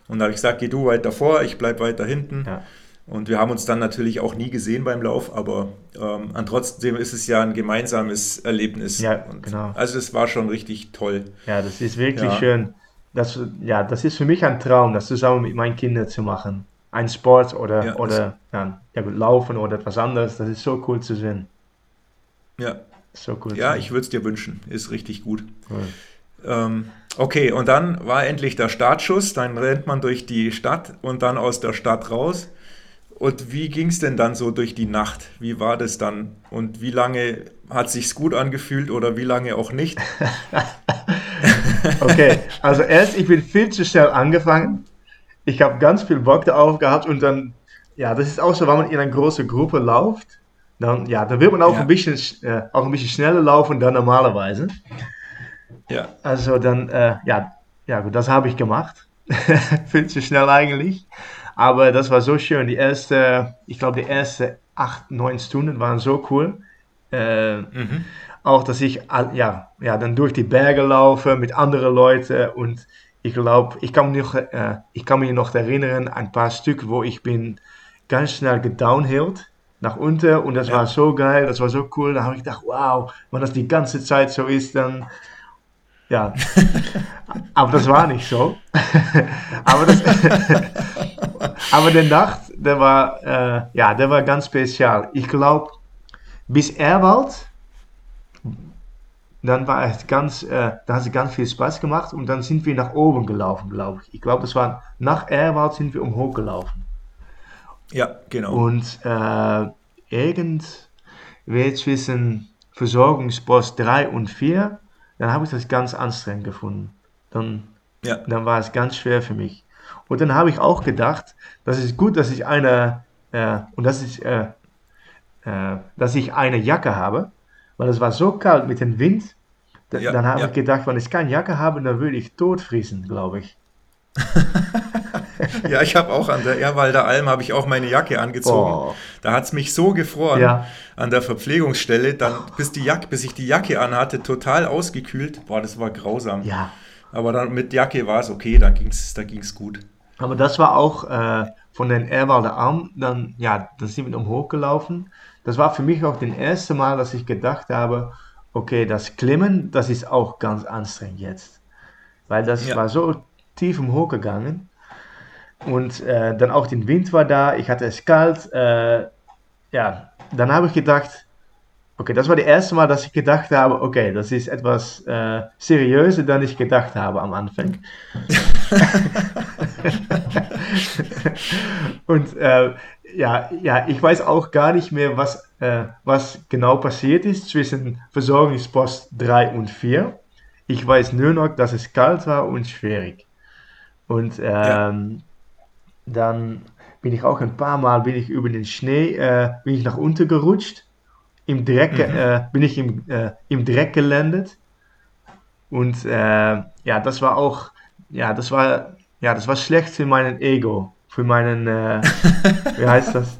Und da habe ich gesagt, geh du weiter vor, ich bleibe weiter hinten. Ja. Und wir haben uns dann natürlich auch nie gesehen beim Lauf, aber ähm, trotzdem ist es ja ein gemeinsames Erlebnis. Ja, und genau. Also es war schon richtig toll. Ja, das ist wirklich ja. schön. Das, ja, das ist für mich ein Traum, das zusammen mit meinen Kindern zu machen. Ein Sport oder, ja, oder ja, ja, Laufen oder etwas anderes, das ist so cool zu sehen. Ja, so cool. Ja, ich würde es dir wünschen, ist richtig gut. Cool. Ähm, okay, und dann war endlich der Startschuss, dann rennt man durch die Stadt und dann aus der Stadt raus. Und wie ging es denn dann so durch die Nacht? Wie war das dann? Und wie lange hat sich's gut angefühlt oder wie lange auch nicht? okay, also erst, ich bin viel zu schnell angefangen. Ich habe ganz viel Bock darauf gehabt und dann, ja, das ist auch so, wenn man in einer großen Gruppe läuft, dann, ja, dann wird man auch, ja. ein, bisschen, äh, auch ein bisschen schneller laufen dann normalerweise. Ja. Also dann, äh, ja, ja gut, das habe ich gemacht. Viel zu schnell eigentlich. Aber das war so schön. Die erste, ich glaube, die ersten acht, neun Stunden waren so cool. Äh, mhm. Auch, dass ich ja, ja, dann durch die Berge laufe mit anderen Leuten und ich glaube, ich kann, mich noch, äh, ich kann mich noch erinnern, ein paar Stück, wo ich bin ganz schnell gedownhillt nach unten und das ja. war so geil, das war so cool. Da habe ich gedacht, wow, wenn das die ganze Zeit so ist, dann ja, aber das war nicht so. aber, das, aber der Nacht, der war, äh, ja, der war ganz spezial. Ich glaube, bis Erwald, dann war es ganz, äh, da hat es ganz viel Spaß gemacht und dann sind wir nach oben gelaufen, glaube ich. Ich glaube, das war nach Erwald sind wir umhoch gelaufen. Ja, genau. Und äh, irgendwie zwischen Versorgungspost 3 und 4 dann habe ich das ganz anstrengend gefunden. Dann, ja. dann war es ganz schwer für mich. Und dann habe ich auch gedacht, das ist gut, dass ich eine, äh, und das ist, äh, äh, dass ich eine Jacke habe, weil es war so kalt mit dem Wind. Da, ja, dann habe ja. ich gedacht, wenn ich keine Jacke habe, dann würde ich totfriesen, glaube ich. ja, ich habe auch an der Erwalder Alm habe ich auch meine Jacke angezogen. Oh. Da hat es mich so gefroren ja. an der Verpflegungsstelle, dann bis die Jacke, bis ich die Jacke anhatte, total ausgekühlt. Boah, das war grausam. Ja. Aber dann mit Jacke war es okay, da ging es da ging's gut. Aber das war auch äh, von den Erwalder Alm, dann, ja, dann sind wir umhoch gelaufen. Das war für mich auch das erste Mal, dass ich gedacht habe, okay, das Klimmen, das ist auch ganz anstrengend jetzt. Weil das ja. war so tief umhoch gegangen. Und äh, dann auch der Wind war da, ich hatte es kalt. Äh, ja, dann habe ich gedacht, okay, das war das erste Mal, dass ich gedacht habe, okay, das ist etwas äh, seriöser, dann ich gedacht habe am Anfang. und äh, ja, ja, ich weiß auch gar nicht mehr, was, äh, was genau passiert ist zwischen Versorgungspost 3 und 4. Ich weiß nur noch, dass es kalt war und schwierig. Und ähm, ja. Dann bin ich auch ein paar Mal bin ich über den Schnee äh, bin ich nach unten gerutscht. Im Dreck mhm. äh, bin ich im, äh, im Dreck gelandet. Und äh, ja, das war auch ja, das war ja, das war schlecht für meinen Ego, für meinen äh, wie heißt das?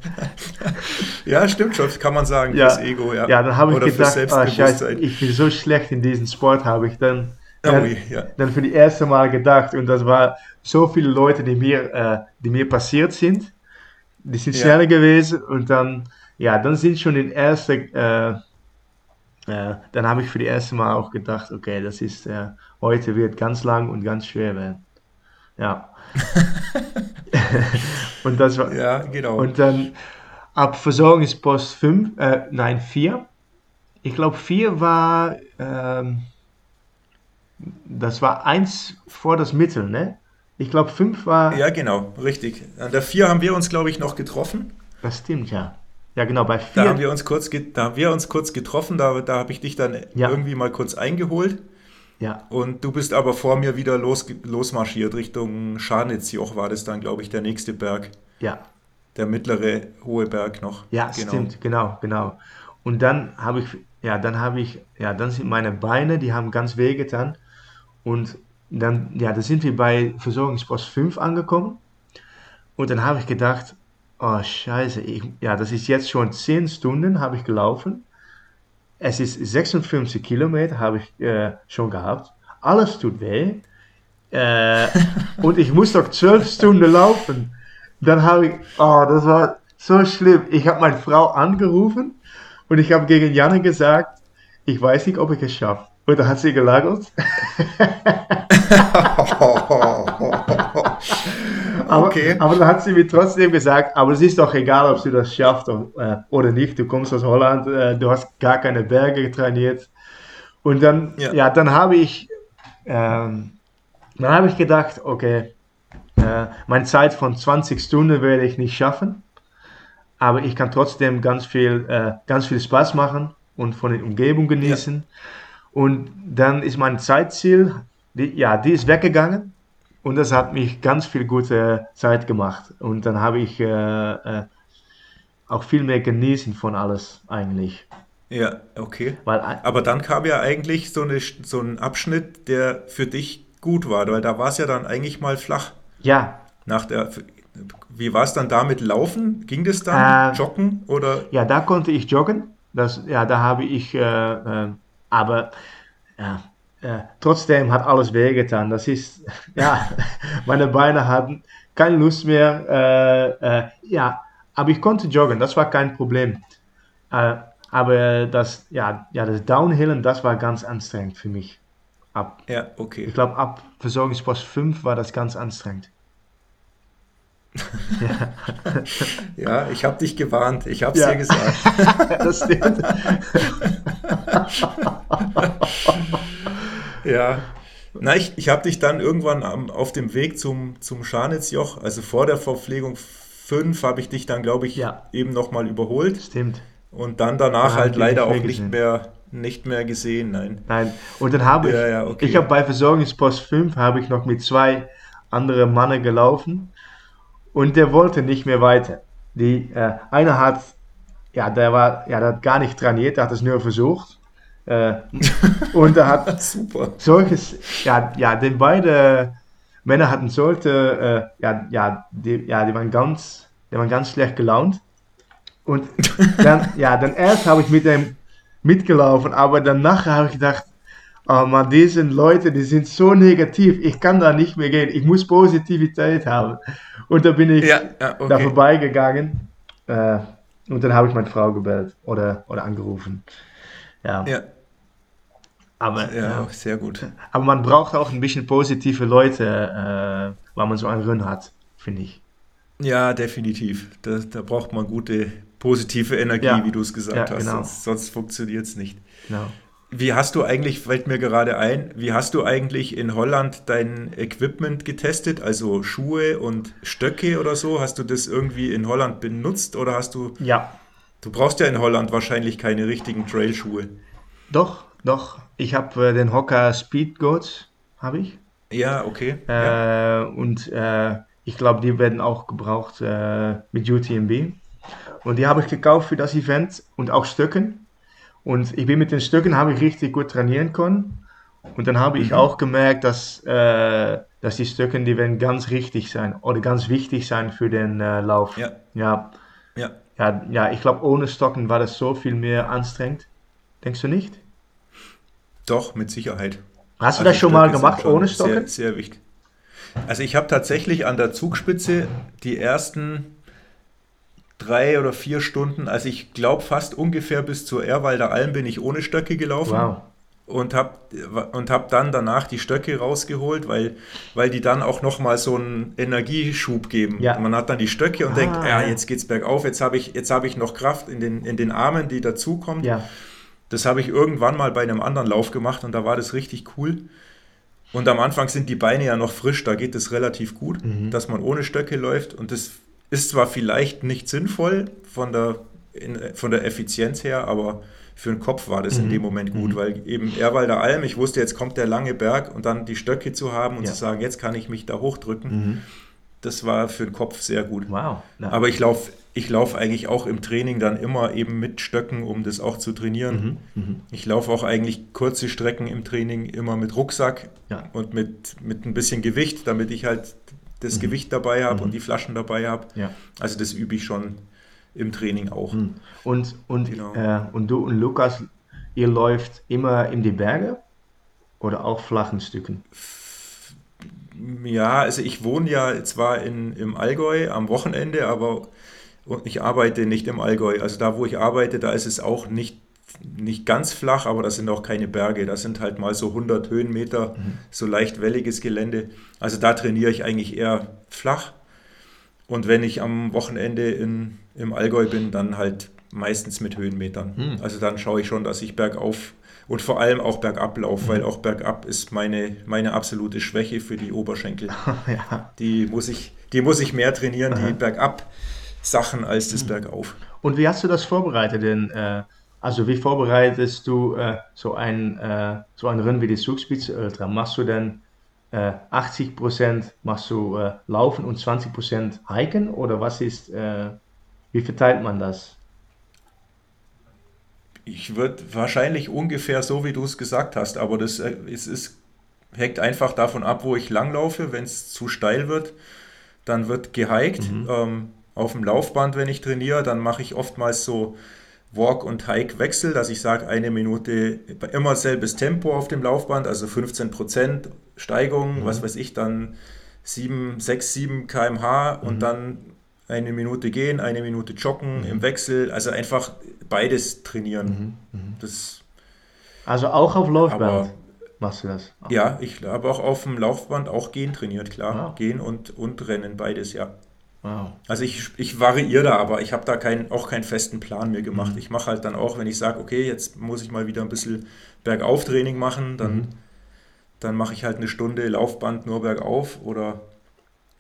ja, stimmt schon, kann man sagen, ja, fürs Ego, ja. Ja, dann habe ich Oder gedacht, ah, scheiße, ich bin so schlecht in diesem Sport, habe ich dann dann, ja. dann für die erste Mal gedacht und das war so viele Leute, die mir, äh, die mir passiert sind, die sind schneller ja. gewesen und dann, ja, dann sind schon in erste, äh, äh, dann habe ich für die erste Mal auch gedacht, okay, das ist, äh, heute wird ganz lang und ganz schwer werden. Ja. und das war, Ja, genau. und dann ab Versorgungspost 5, äh, nein, 4. Ich glaube, 4 war, ähm, das war eins vor das Mittel, ne? Ich glaube, 5 war, ja, genau, richtig. An der 4 haben wir uns, glaube ich, noch getroffen. das stimmt, ja. Ja, genau, bei Da 4. haben wir uns kurz, da haben wir uns kurz getroffen, da, da habe ich dich dann Ja. irgendwie mal kurz eingeholt. Ja, Und du bist aber vor mir wieder los, losmarschiert Richtung Scharnitzjoch war das dann, glaube ich, der nächste Berg. ja. Der mittlere hohe Berg noch. Ja, genau. stimmt, genau, genau. Und dann habe ich, ja, dann habe ich, ja, dann sind meine Beine, die haben ganz weh getan. Und dann, ja, da sind wir bei Versorgungspost 5 angekommen. Und dann habe ich gedacht, oh Scheiße, ich, ja, das ist jetzt schon 10 Stunden, habe ich gelaufen. Es ist 56 Kilometer, habe ich äh, schon gehabt. Alles tut weh. Äh, und ich muss noch 12 Stunden laufen. Dann habe ich, oh, das war so schlimm. Ich habe meine Frau angerufen und ich habe gegen Janne gesagt, ich weiß nicht, ob ich es schaffe. Und da hat sie gelagert. Aber, Okay. aber dann hat sie mir trotzdem gesagt, aber es ist doch egal, ob du das schaffst oder, äh, oder nicht. Du kommst aus Holland, äh, du hast gar keine Berge trainiert. Und dann, Ja. ja, dann habe ich, ähm, dann habe ich gedacht, okay, äh, meine Zeit von 20 Stunden werde ich nicht schaffen, aber ich kann trotzdem ganz viel, äh, ganz viel Spaß machen und von der Umgebung genießen. Und dann ist mein Zeitziel, die, ja, die ist weggegangen. Und das hat mich ganz viel gute Zeit gemacht. Und dann habe ich äh, äh, auch viel mehr genießen von alles eigentlich. Ja, okay. Weil, Aber dann kam ja eigentlich so, eine, so ein Abschnitt, der für dich gut war, weil da war es ja dann eigentlich mal flach. ja, Nach der, wie war es dann damit laufen? Ging das dann? Äh, Joggen oder? ja, da konnte ich joggen. Das, ja, da habe ich, äh, äh, aber ja, äh, trotzdem hat alles wehgetan. Das ist, ja, meine Beine hatten keine Lust mehr. Äh, äh, ja, aber ich konnte joggen, das war kein Problem. Äh, aber das, ja, ja, das Downhillen, das war ganz anstrengend für mich. Ab, Ja, okay. ich glaube, ab Versorgungspost 5 war das ganz anstrengend. Ja, ich habe dich gewarnt. Ich habe es Ja. dir gesagt. das stimmt. Ja. Na, ich, ich habe dich dann irgendwann am, auf dem Weg zum, zum Scharnitzjoch, also vor der Verpflegung 5, habe ich dich dann, glaube ich, Ja. eben nochmal überholt. Stimmt. Und dann danach Ja, halt leider nicht auch nicht mehr, nicht mehr gesehen. Nein. Nein, und dann habe ich, Ja, ja, okay. ich habe bei Versorgungspost 5 habe ich noch mit zwei anderen Männern gelaufen und der wollte nicht mehr weiter. Die, äh, einer hat, ja, der war, ja, der hat gar nicht trainiert, der hat es nur versucht. Äh, und er hat Super. solches, ja, ja, den beide Männer hatten solche, äh, ja, ja, die, ja, die waren ganz, die waren ganz schlecht gelaunt. Und dann, ja, dann erst habe ich mit dem mitgelaufen, aber dann nachher habe ich gedacht, oh man, diese Leute, die sind so negativ, ich kann da nicht mehr gehen, ich muss Positivität haben. Und da bin ich Ja, ja, da okay. vorbeigegangen äh, und dann habe ich meine Frau gebellt oder, oder angerufen. Ja, Ja, aber, ja, ja. sehr gut. aber man braucht auch ein bisschen positive Leute, äh, weil man so einen Run hat, finde ich. Ja, definitiv. Da, da braucht man gute, positive Energie, Ja. wie du es gesagt Ja, hast. genau. Sonst, sonst funktioniert es nicht. Genau. Wie hast du eigentlich, fällt mir gerade ein, wie hast du eigentlich in Holland dein Equipment getestet? Also Schuhe und Stöcke oder so? Hast du das irgendwie in Holland benutzt oder hast du, Ja, du brauchst ja in Holland wahrscheinlich keine richtigen Trailschuhe. doch, doch. Ich habe äh, den Hocker Speed Goats, habe ich. Ja, okay. ja. Äh, und äh, ich glaube, die werden auch gebraucht äh, mit UTMB. Und die habe ich gekauft für das Event und auch Stöcken. Und ich bin mit den Stöcken habe ich richtig gut trainieren können. Und dann habe ich Mhm. auch gemerkt, dass, äh, dass die Stöcken, die werden ganz richtig sein oder ganz wichtig sein für den äh, Lauf. Ja, ja, ja. ja, ja ich glaube, ohne Stocken war das so viel mehr anstrengend. Denkst du nicht? Doch, mit Sicherheit. Hast du Also das schon mal gemacht ohne Sehr, Stocken? sehr wichtig. Also ich habe tatsächlich an der Zugspitze die ersten drei oder vier Stunden, also ich glaube fast ungefähr bis zur Erwalder Alm bin ich ohne Stöcke gelaufen. Wow. und habe und hab dann danach die Stöcke rausgeholt, weil, weil die dann auch nochmal so einen Energieschub geben. Ja. Man hat dann die Stöcke und Ah, denkt, ja, ja. jetzt geht's bergauf, jetzt habe ich, jetzt hab ich noch Kraft in den, in den Armen, die dazukommt. Ja. Das habe ich irgendwann mal bei einem anderen Lauf gemacht und da war das richtig cool. Und am Anfang sind die Beine ja noch frisch, da geht es relativ gut, dass man ohne Stöcke läuft. Und das ist zwar vielleicht nicht sinnvoll von der, in, von der Effizienz her, aber für den Kopf war das in dem Moment gut, weil eben Erwalder Alm, ich wusste, jetzt kommt der lange Berg und dann die Stöcke zu haben und Ja. zu sagen, jetzt kann ich mich da hochdrücken, das war für den Kopf sehr gut. Wow. Na, Aber ich laufe ich lauf eigentlich auch im Training dann immer eben mit Stöcken, um das auch zu trainieren. Ich laufe auch eigentlich kurze Strecken im Training immer mit Rucksack Ja. und mit, mit ein bisschen Gewicht, damit ich halt das Gewicht dabei habe und die Flaschen dabei habe. Ja. Also das übe ich schon im Training auch. Und, und, Genau. äh, und du und Lukas, ihr läuft immer in die Berge oder auch flachen Stücken? Ja, also ich wohne ja zwar in, im Allgäu am Wochenende, aber ich arbeite nicht im Allgäu. Also da, wo ich arbeite, da ist es auch nicht, nicht ganz flach, aber da sind auch keine Berge. Da sind halt mal so 100 Höhenmeter, so leicht welliges Gelände. Also da trainiere ich eigentlich eher flach. Und wenn ich am Wochenende in, im Allgäu bin, dann halt meistens mit Höhenmetern. Also dann schaue ich schon, dass ich bergauf und vor allem auch bergab laufe, weil auch bergab ist meine, meine absolute Schwäche für die Oberschenkel. ja. Die muss ich, die muss ich mehr trainieren, die bergab Sachen als das bergauf. Und wie hast du das vorbereitet? Denn, äh, also wie vorbereitest du äh, so ein äh, so ein Rennen wie die Zugspitze Ultra? Machst du denn äh, 80% machst du äh, Laufen und 20% Hiken oder was ist, äh, wie verteilt man das? Ich würde wahrscheinlich ungefähr so, wie du es gesagt hast, aber das äh, es ist, hängt einfach davon ab, wo ich langlaufe. Wenn es zu steil wird, dann wird gehiked. Ähm, auf dem Laufband, wenn ich trainiere, dann mache ich oftmals so Walk- und Hike-Wechsel, dass ich sage, eine Minute immer selbes Tempo auf dem Laufband, also 15% Steigung, was weiß ich, dann 7, 6, 7 km/h und dann eine Minute gehen, eine Minute joggen im Wechsel, also einfach beides trainieren. Das, Also auch auf Laufband Aber- machst du das? ja, ich habe auch auf dem Laufband auch gehen trainiert, klar. Wow. Gehen und, und Rennen, beides, ja. Wow. Also ich, ich variiere da, aber ich habe da kein, auch keinen festen Plan mir gemacht. Ich mache halt dann auch, wenn ich sage, okay, jetzt muss ich mal wieder ein bisschen Bergauftraining machen, dann, dann mache ich halt eine Stunde Laufband nur bergauf oder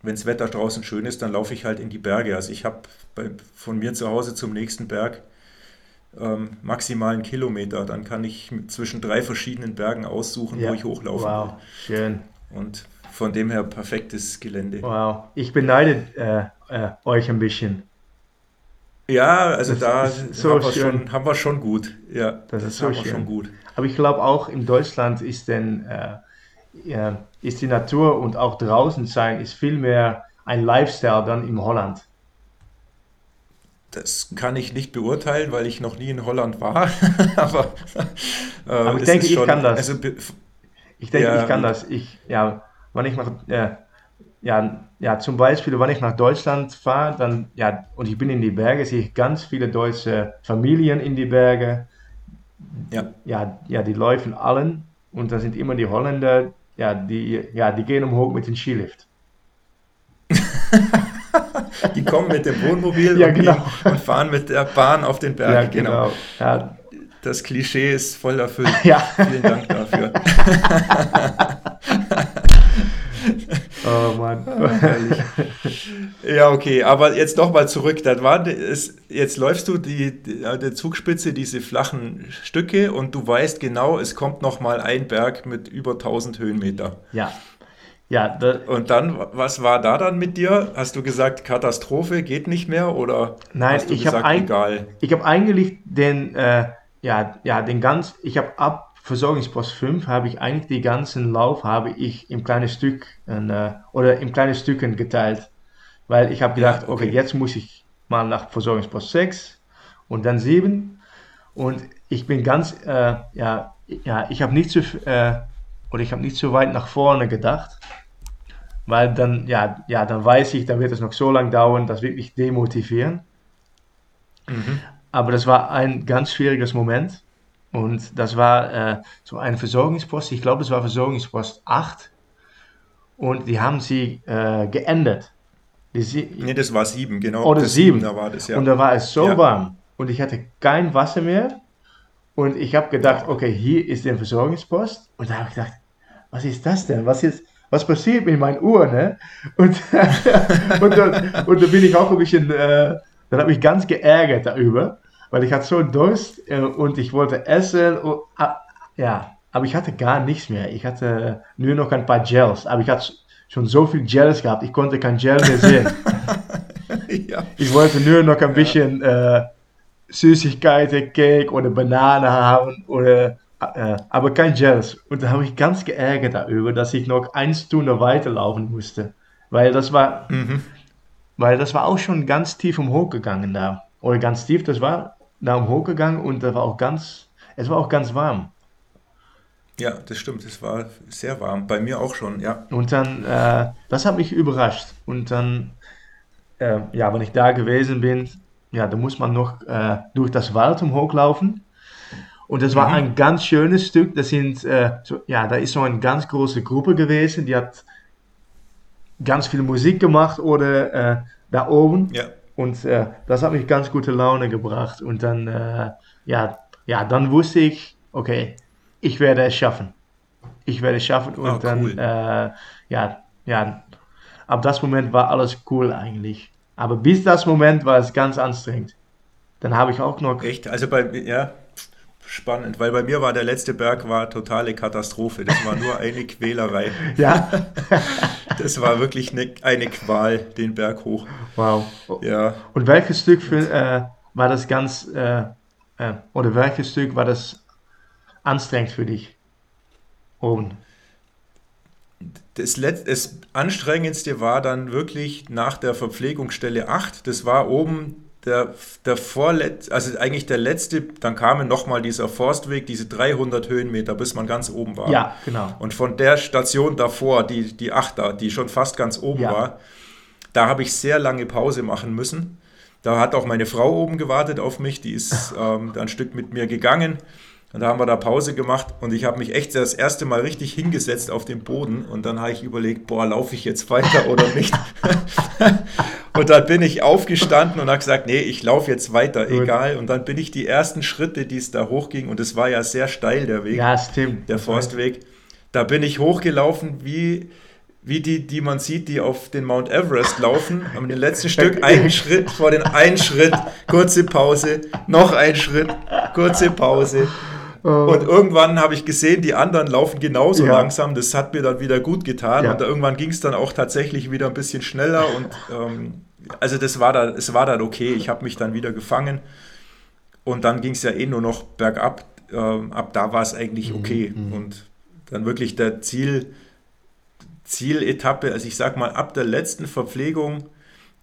wenn das Wetter draußen schön ist, dann laufe ich halt in die Berge. Also ich habe von mir zu Hause zum nächsten Berg ähm, maximal einen Kilometer. Dann kann ich zwischen drei verschiedenen Bergen aussuchen, wo ich hochlaufen Wow, schön. will. Und von dem her perfektes Gelände. Wow. Ich beneide äh, äh, euch ein bisschen. Ja, also Das da so haben, wir schön. schon, haben wir schon gut. Ja, Das ist so haben wir schön. schon gut. Aber ich glaube auch in Deutschland ist denn äh, ja, ist die Natur und auch draußen sein ist viel mehr ein Lifestyle dann in Holland. Das kann ich nicht beurteilen, weil ich noch nie in Holland war. Aber, äh, Aber ich denke, ist ich kann das. Also, Ich denke, Ja, ich kann das. Ich, ja, wenn ich nach, äh, ja, ja, zum Beispiel, wenn ich nach Deutschland fahre, dann, ja, und ich bin in die Berge, sehe ich ganz viele deutsche Familien in die Berge. ja, Ja, ja, die laufen allen und da sind immer die Holländer, ja, die, ja, die gehen umhoch mit dem Skilift. die kommen mit dem Wohnmobil Ja, und, genau. und fahren mit der Bahn auf den Berg. Ja, genau. Ja, Das Klischee ist voll erfüllt. ja. Vielen Dank dafür. Oh Mann. Ja, okay, aber jetzt nochmal zurück. Dann war es, jetzt läufst du die, die, an der Zugspitze diese flachen Stücke und du weißt genau, es kommt nochmal ein Berg mit über 1000 Höhenmeter. Ja, ja, Und dann, was war da dann mit dir? Hast du gesagt, Katastrophe, geht nicht mehr? Oder Nein, hast du ich gesagt, ein- egal? Ich habe eigentlich den, äh, ja, ja, den ganz, ich habe ab Versorgungspost 5 habe ich eigentlich die ganzen Lauf habe ich im kleinen Stück äh, oder in kleine Stücken geteilt, weil ich habe gedacht, Ja, okay. okay. jetzt muss ich mal nach Versorgungspost 6 und dann 7 und ich bin ganz, äh, ja, ja, ich habe nicht so, äh, oder ich habe nicht so weit nach vorne gedacht, weil dann, ja, ja, dann weiß ich, dann wird es noch so lange dauern, das wird mich demotivieren. Mhm. Aber das war ein ganz schwieriges Moment. Und das war äh, so ein Versorgungspost, ich glaube, es war Versorgungspost 8. Und die haben sie äh, geändert. Die nee, das war 7, genau. Oder 7. Da war das, ja. Und da war es so ja. warm. Und ich hatte kein Wasser mehr. Und ich habe gedacht, okay, hier ist der Versorgungspost. Und da habe ich gedacht, was ist das denn? Was, ist, was passiert mit meiner Uhr? Ne? Und, und, dann, und dann bin ich auch ein bisschen, äh, dann habe ich ganz geärgert darüber weil ich hatte so Durst äh, und ich wollte essen. Und, ja, aber ich hatte gar nichts mehr. Ich hatte nur noch ein paar Gels, aber ich hatte schon so viel Gels gehabt, ich konnte kein Gel mehr sehen. ja. Ich wollte nur noch ein bisschen äh, Süßigkeiten, Cake oder Banane haben oder äh, aber kein Gels. Und da habe ich ganz geärgert darüber, dass ich noch eine Stunde weiterlaufen musste. Weil das war, mhm. weil das war auch schon ganz tief umhochgegangen da. Oder ganz tief, das war Daumen hochgegangen und da war auch ganz, es war auch ganz warm. Ja, das stimmt, es war sehr warm, bei mir auch schon, ja. Und dann, äh, das hat mich überrascht. Und dann, äh, ja, wenn ich da gewesen bin, ja, da muss man noch äh, durch das Wald hochlaufen. Und das war mhm. ein ganz schönes Stück. Das sind, äh, so, ja, da ist so eine ganz große Gruppe gewesen, die hat ganz viel Musik gemacht oder äh, da oben. Ja. Und äh, das hat mich ganz gute Laune gebracht. Und dann, äh, ja, ja, dann wusste ich, okay, ich werde es schaffen. Ich werde es schaffen. Und oh, dann, cool. äh, ja, ja, ab das Moment war alles cool eigentlich. Aber bis das Moment war es ganz anstrengend. Dann habe ich auch noch. Echt? Also bei, ja, spannend, weil bei mir war der letzte Berg war totale Katastrophe. Das war nur eine Quälerei. ja. das war wirklich eine, eine, Qual, den Berg hoch. Wow. Ja. Und welches Stück für, äh, war das ganz, äh, äh, oder welches Stück war das anstrengend für dich? Oben. Das, Let das anstrengendste war dann wirklich nach der Verpflegungsstelle 8. Das war oben der, der vorletzte, also eigentlich der letzte, dann kam nochmal dieser Forstweg, diese 300 Höhenmeter, bis man ganz oben war. Ja, genau. Und von der Station davor, die, die Achter, die schon fast ganz oben ja. war, da habe ich sehr lange Pause machen müssen. Da hat auch meine Frau oben gewartet auf mich, die ist ähm, ein Stück mit mir gegangen. Und da haben wir da Pause gemacht und ich habe mich echt das erste Mal richtig hingesetzt auf den Boden und dann habe ich überlegt, boah, laufe ich jetzt weiter oder nicht? und dann bin ich aufgestanden und habe gesagt, nee, ich laufe jetzt weiter, Gut. egal. Und dann bin ich die ersten Schritte, die es da hochging und es war ja sehr steil der Weg, ja, stimmt. der Forstweg. Da bin ich hochgelaufen wie wie die, die man sieht, die auf den Mount Everest laufen, haben den letzten Stück einen Schritt vor den einen Schritt, kurze Pause, noch ein Schritt, kurze Pause. Oh. Und irgendwann habe ich gesehen, die anderen laufen genauso ja. langsam. Das hat mir dann wieder gut getan. Ja. Und irgendwann ging es dann auch tatsächlich wieder ein bisschen schneller. Und ähm, also das war dann, es war dann okay. Ich habe mich dann wieder gefangen. Und dann ging es ja eh nur noch bergab. Ähm, ab da war es eigentlich mhm, okay. Mhm. Und dann wirklich der Ziel, Zieletappe, also ich sag mal, ab der letzten Verpflegung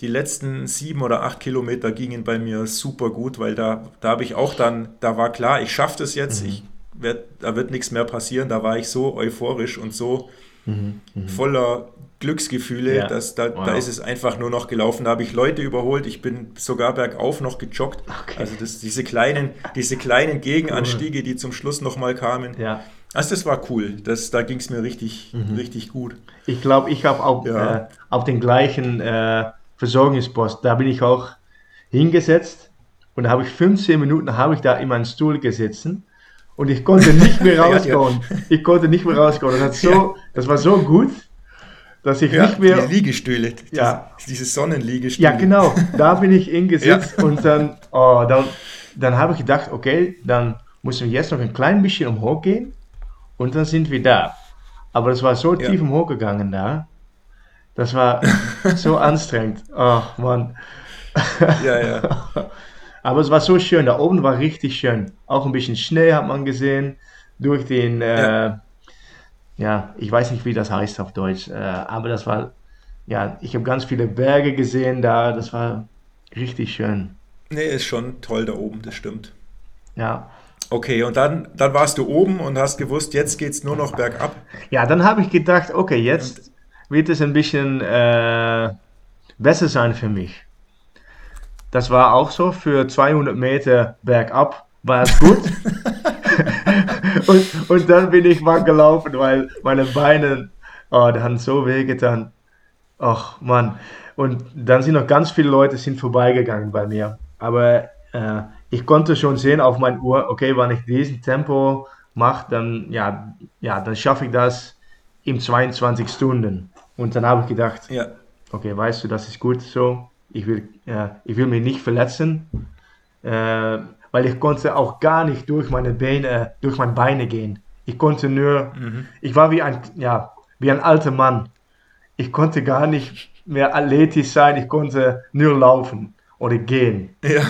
die letzten sieben oder acht Kilometer gingen bei mir super gut, weil da, da habe ich auch dann, da war klar, ich schaffe das jetzt, mhm. ich werd, da wird nichts mehr passieren. Da war ich so euphorisch und so mhm. Mhm. voller Glücksgefühle, ja. dass da, wow. da ist es einfach nur noch gelaufen. Da habe ich Leute überholt, ich bin sogar bergauf noch gejoggt. Okay. Also das, diese kleinen, diese kleinen Gegenanstiege, die zum Schluss nochmal kamen. Ja. Also das war cool. Das, da ging es mir richtig, mhm. richtig gut. Ich glaube, ich habe auch ja. äh, auf den gleichen äh, Versorgungspost. Da bin ich auch hingesetzt und da habe ich 15 Minuten habe ich da in meinen Stuhl gesessen und ich konnte nicht mehr rauskommen. Ich konnte nicht mehr rauskommen. Das, so, ja. das war so gut, dass ich ja, nicht mehr. Die Liegestühle, ja. diese Sonnenliegestühle. Ja, genau. Da bin ich hingesetzt ja. und dann, oh, dann, dann habe ich gedacht, okay, dann müssen wir jetzt noch ein klein bisschen umhoch gehen und dann sind wir da. Aber das war so tief umhochgegangen da. Das war so anstrengend. Oh Mann. Ja, ja. Aber es war so schön. Da oben war richtig schön. Auch ein bisschen Schnee hat man gesehen. Durch den, äh, ja. ja. ich weiß nicht, wie das heißt auf Deutsch. Äh, aber das war, ja, ich habe ganz viele Berge gesehen da. Das war richtig schön. Nee, ist schon toll da oben, das stimmt. Ja. Okay, und dann, dann warst du oben und hast gewusst, jetzt geht es nur noch bergab. Ja, dann habe ich gedacht, okay, jetzt wird es ein bisschen äh, besser sein für mich. Das war auch so. Für 200 Meter bergab war es gut. und, und dann bin ich mal gelaufen, weil meine Beine, oh, die haben so wehgetan. Ach, Mann. Und dann sind noch ganz viele Leute sind vorbeigegangen bei mir. Aber äh, ich konnte schon sehen auf mein Uhr, okay, wenn ich diesen Tempo mache, dann, ja, ja, dann schaffe ich das in 22 Stunden. Und dann habe ich gedacht, ja. okay, weißt du, das ist gut so. Ich will, äh, ich will mich nicht verletzen, äh, weil ich konnte auch gar nicht durch meine Beine, durch meine Beine gehen. Ich konnte nur, mhm. ich war wie ein, ja, wie ein alter Mann. Ich konnte gar nicht mehr athletisch sein, ich konnte nur laufen oder gehen. Ja.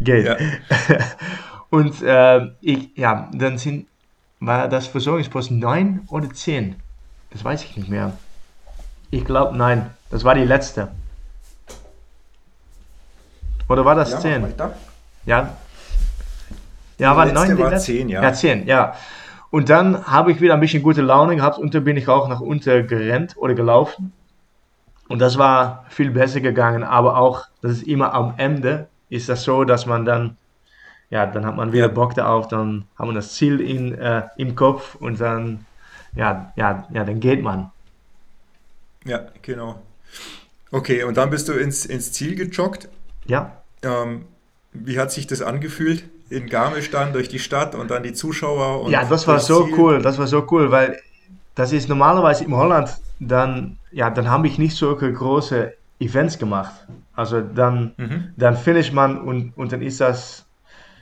Gehen. Ja. Und äh, ich, ja, dann sind, war das Versorgungspost 9 oder 10? Das weiß ich nicht mehr. Ich glaube, nein, das war die letzte. Oder war das ja, 10? Ja. Ja, war 9 war 10, ja. Ja, 10, ja. Und dann habe ich wieder ein bisschen gute Laune gehabt und dann bin ich auch nach unten gerannt oder gelaufen. Und das war viel besser gegangen, aber auch, das ist immer am Ende, ist das so, dass man dann, ja, dann hat man wieder Bock darauf, dann hat man das Ziel in, äh, im Kopf und dann, ja, ja, ja, dann geht man. Ja, genau. Okay, und dann bist du ins, ins Ziel gejoggt. Ja. Ähm, wie hat sich das angefühlt? In Garmisch dann durch die Stadt und dann die Zuschauer? ja, das war so Ziel? cool, das war so cool, weil das ist normalerweise im Holland, dann, ja, dann habe ich nicht solche große Events gemacht. Also dann, mhm. dann finish man und, und dann ist das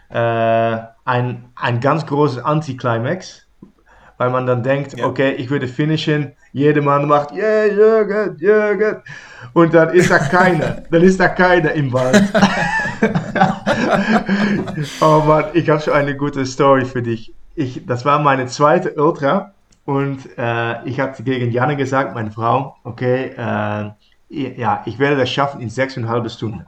äh, ein, ein ganz großes Anticlimax, weil man dann denkt, ja. okay, ich würde finishen, jeder Mann macht, yeah, Jürgen, Jürgen, und dann ist da keiner, dann ist da keiner im Wald. oh Mann, ich habe schon eine gute Story für dich. Ich, das war meine zweite Ultra und äh, ich habe gegen Janne gesagt, meine Frau, okay, äh, ja, ich werde das schaffen in sechseinhalb Stunden.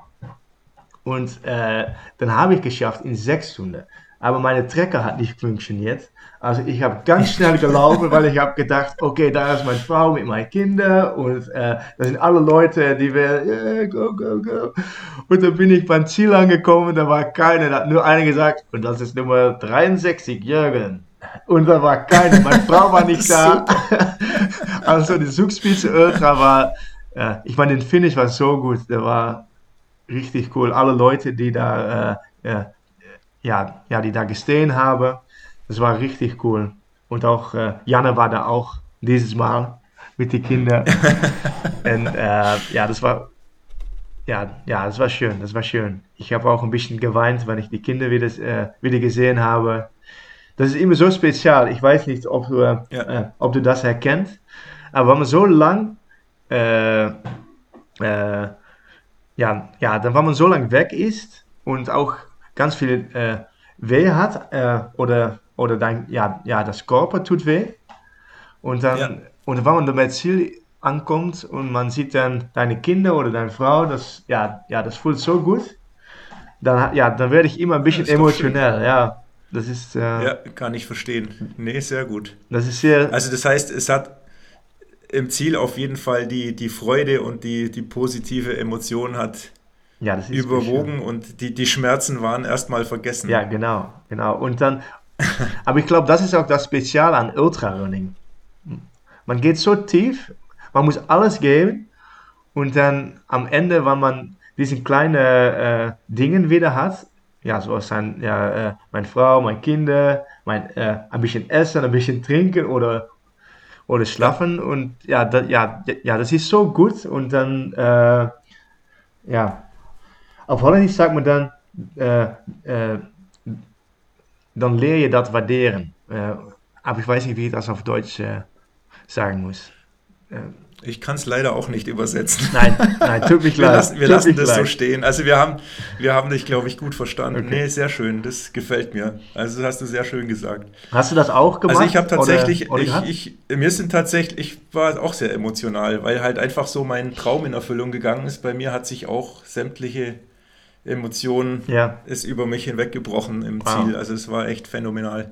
Und äh, dann habe ich geschafft in sechs Stunden. Aber meine Trecker hat nicht funktioniert. Also ich habe ganz schnell gelaufen, weil ich habe gedacht, okay, da ist meine Frau mit meinen Kindern und äh, da sind alle Leute, die wir, yeah, go, go, go. Und dann bin ich beim Ziel angekommen, da war keiner, da hat nur einer gesagt, und das ist Nummer 63, Jürgen. Und da war keiner, meine Frau war nicht da. also die Zugspitze Ultra war ja, ich meine, den Finish war so gut, der war richtig cool. Alle Leute, die da, äh, ja, ja, die da gestehen haben, das war richtig cool. Und auch äh, Janne war da auch dieses Mal mit den Kindern. Und äh, ja, das war, ja, ja, das war schön, das war schön. Ich habe auch ein bisschen geweint, wenn ich die Kinder wieder, äh, wieder gesehen habe. Das ist immer so spezial. Ich weiß nicht, ob du, äh, ja. Äh, ob du das erkennst. Aber wenn man so lang äh, äh, ja, ja, dann, wenn man so lange weg ist und auch ganz viel äh, weh hat äh, oder, oder dein, ja, ja, das Körper tut weh und dann, ja. und wenn man dann beim Ziel ankommt und man sieht dann deine Kinder oder deine Frau, das, ja, ja, das fühlt so gut, dann, ja, dann werde ich immer ein bisschen emotionell, ja. Das ist. Äh, ja, kann ich verstehen. Nee, sehr gut. Das ist sehr. Also, das heißt, es hat, im Ziel auf jeden Fall die, die Freude und die, die positive Emotion hat ja, überwogen und die, die Schmerzen waren erstmal vergessen. Ja, genau, genau. Und dann, aber ich glaube, das ist auch das Spezial an Ultrarunning. Man geht so tief, man muss alles geben und dann am Ende, wenn man diese kleinen äh, Dinge wieder hat, ja, zoals zijn ja, äh, meine Frau, meine Kinder, mein, äh, ein bisschen Essen, ein bisschen Trinken oder, oder schlafen und ja, das, ja, ja, das ist so gut und dann, äh, ja, auf Holländisch sagt man dann, äh, äh, dann leer je dat waarderen. Äh, aber ich weiß nicht, wie ich das auf Deutsch sagen muss. Ich kann es leider auch nicht übersetzen. Nein, nein, tut mich leid. Wir lassen, wir lassen das leid. so stehen. Also wir haben, wir haben dich, glaube ich, gut verstanden. Okay. Nee, sehr schön. Das gefällt mir. Also das hast du sehr schön gesagt. Hast du das auch gemacht? Also ich habe tatsächlich, oder, oder ich, ich, mir sind tatsächlich, ich war auch sehr emotional, weil halt einfach so mein Traum in Erfüllung gegangen ist. Bei mir hat sich auch sämtliche Emotionen ja. ist über mich hinweggebrochen im wow. Ziel. Also es war echt phänomenal.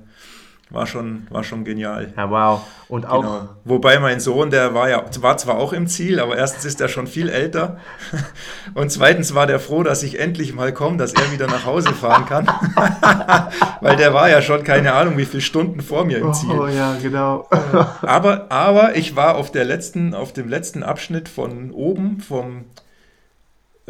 war schon, war schon genial. Ja, wow. Und auch. Genau. Wobei mein Sohn, der war ja, war zwar auch im Ziel, aber erstens ist er schon viel älter und zweitens war der froh, dass ich endlich mal komme, dass er wieder nach Hause fahren kann. Weil der war ja schon keine Ahnung, wie viele Stunden vor mir im Ziel. Oh ja, genau. aber, aber ich war auf der letzten, auf dem letzten Abschnitt von oben, vom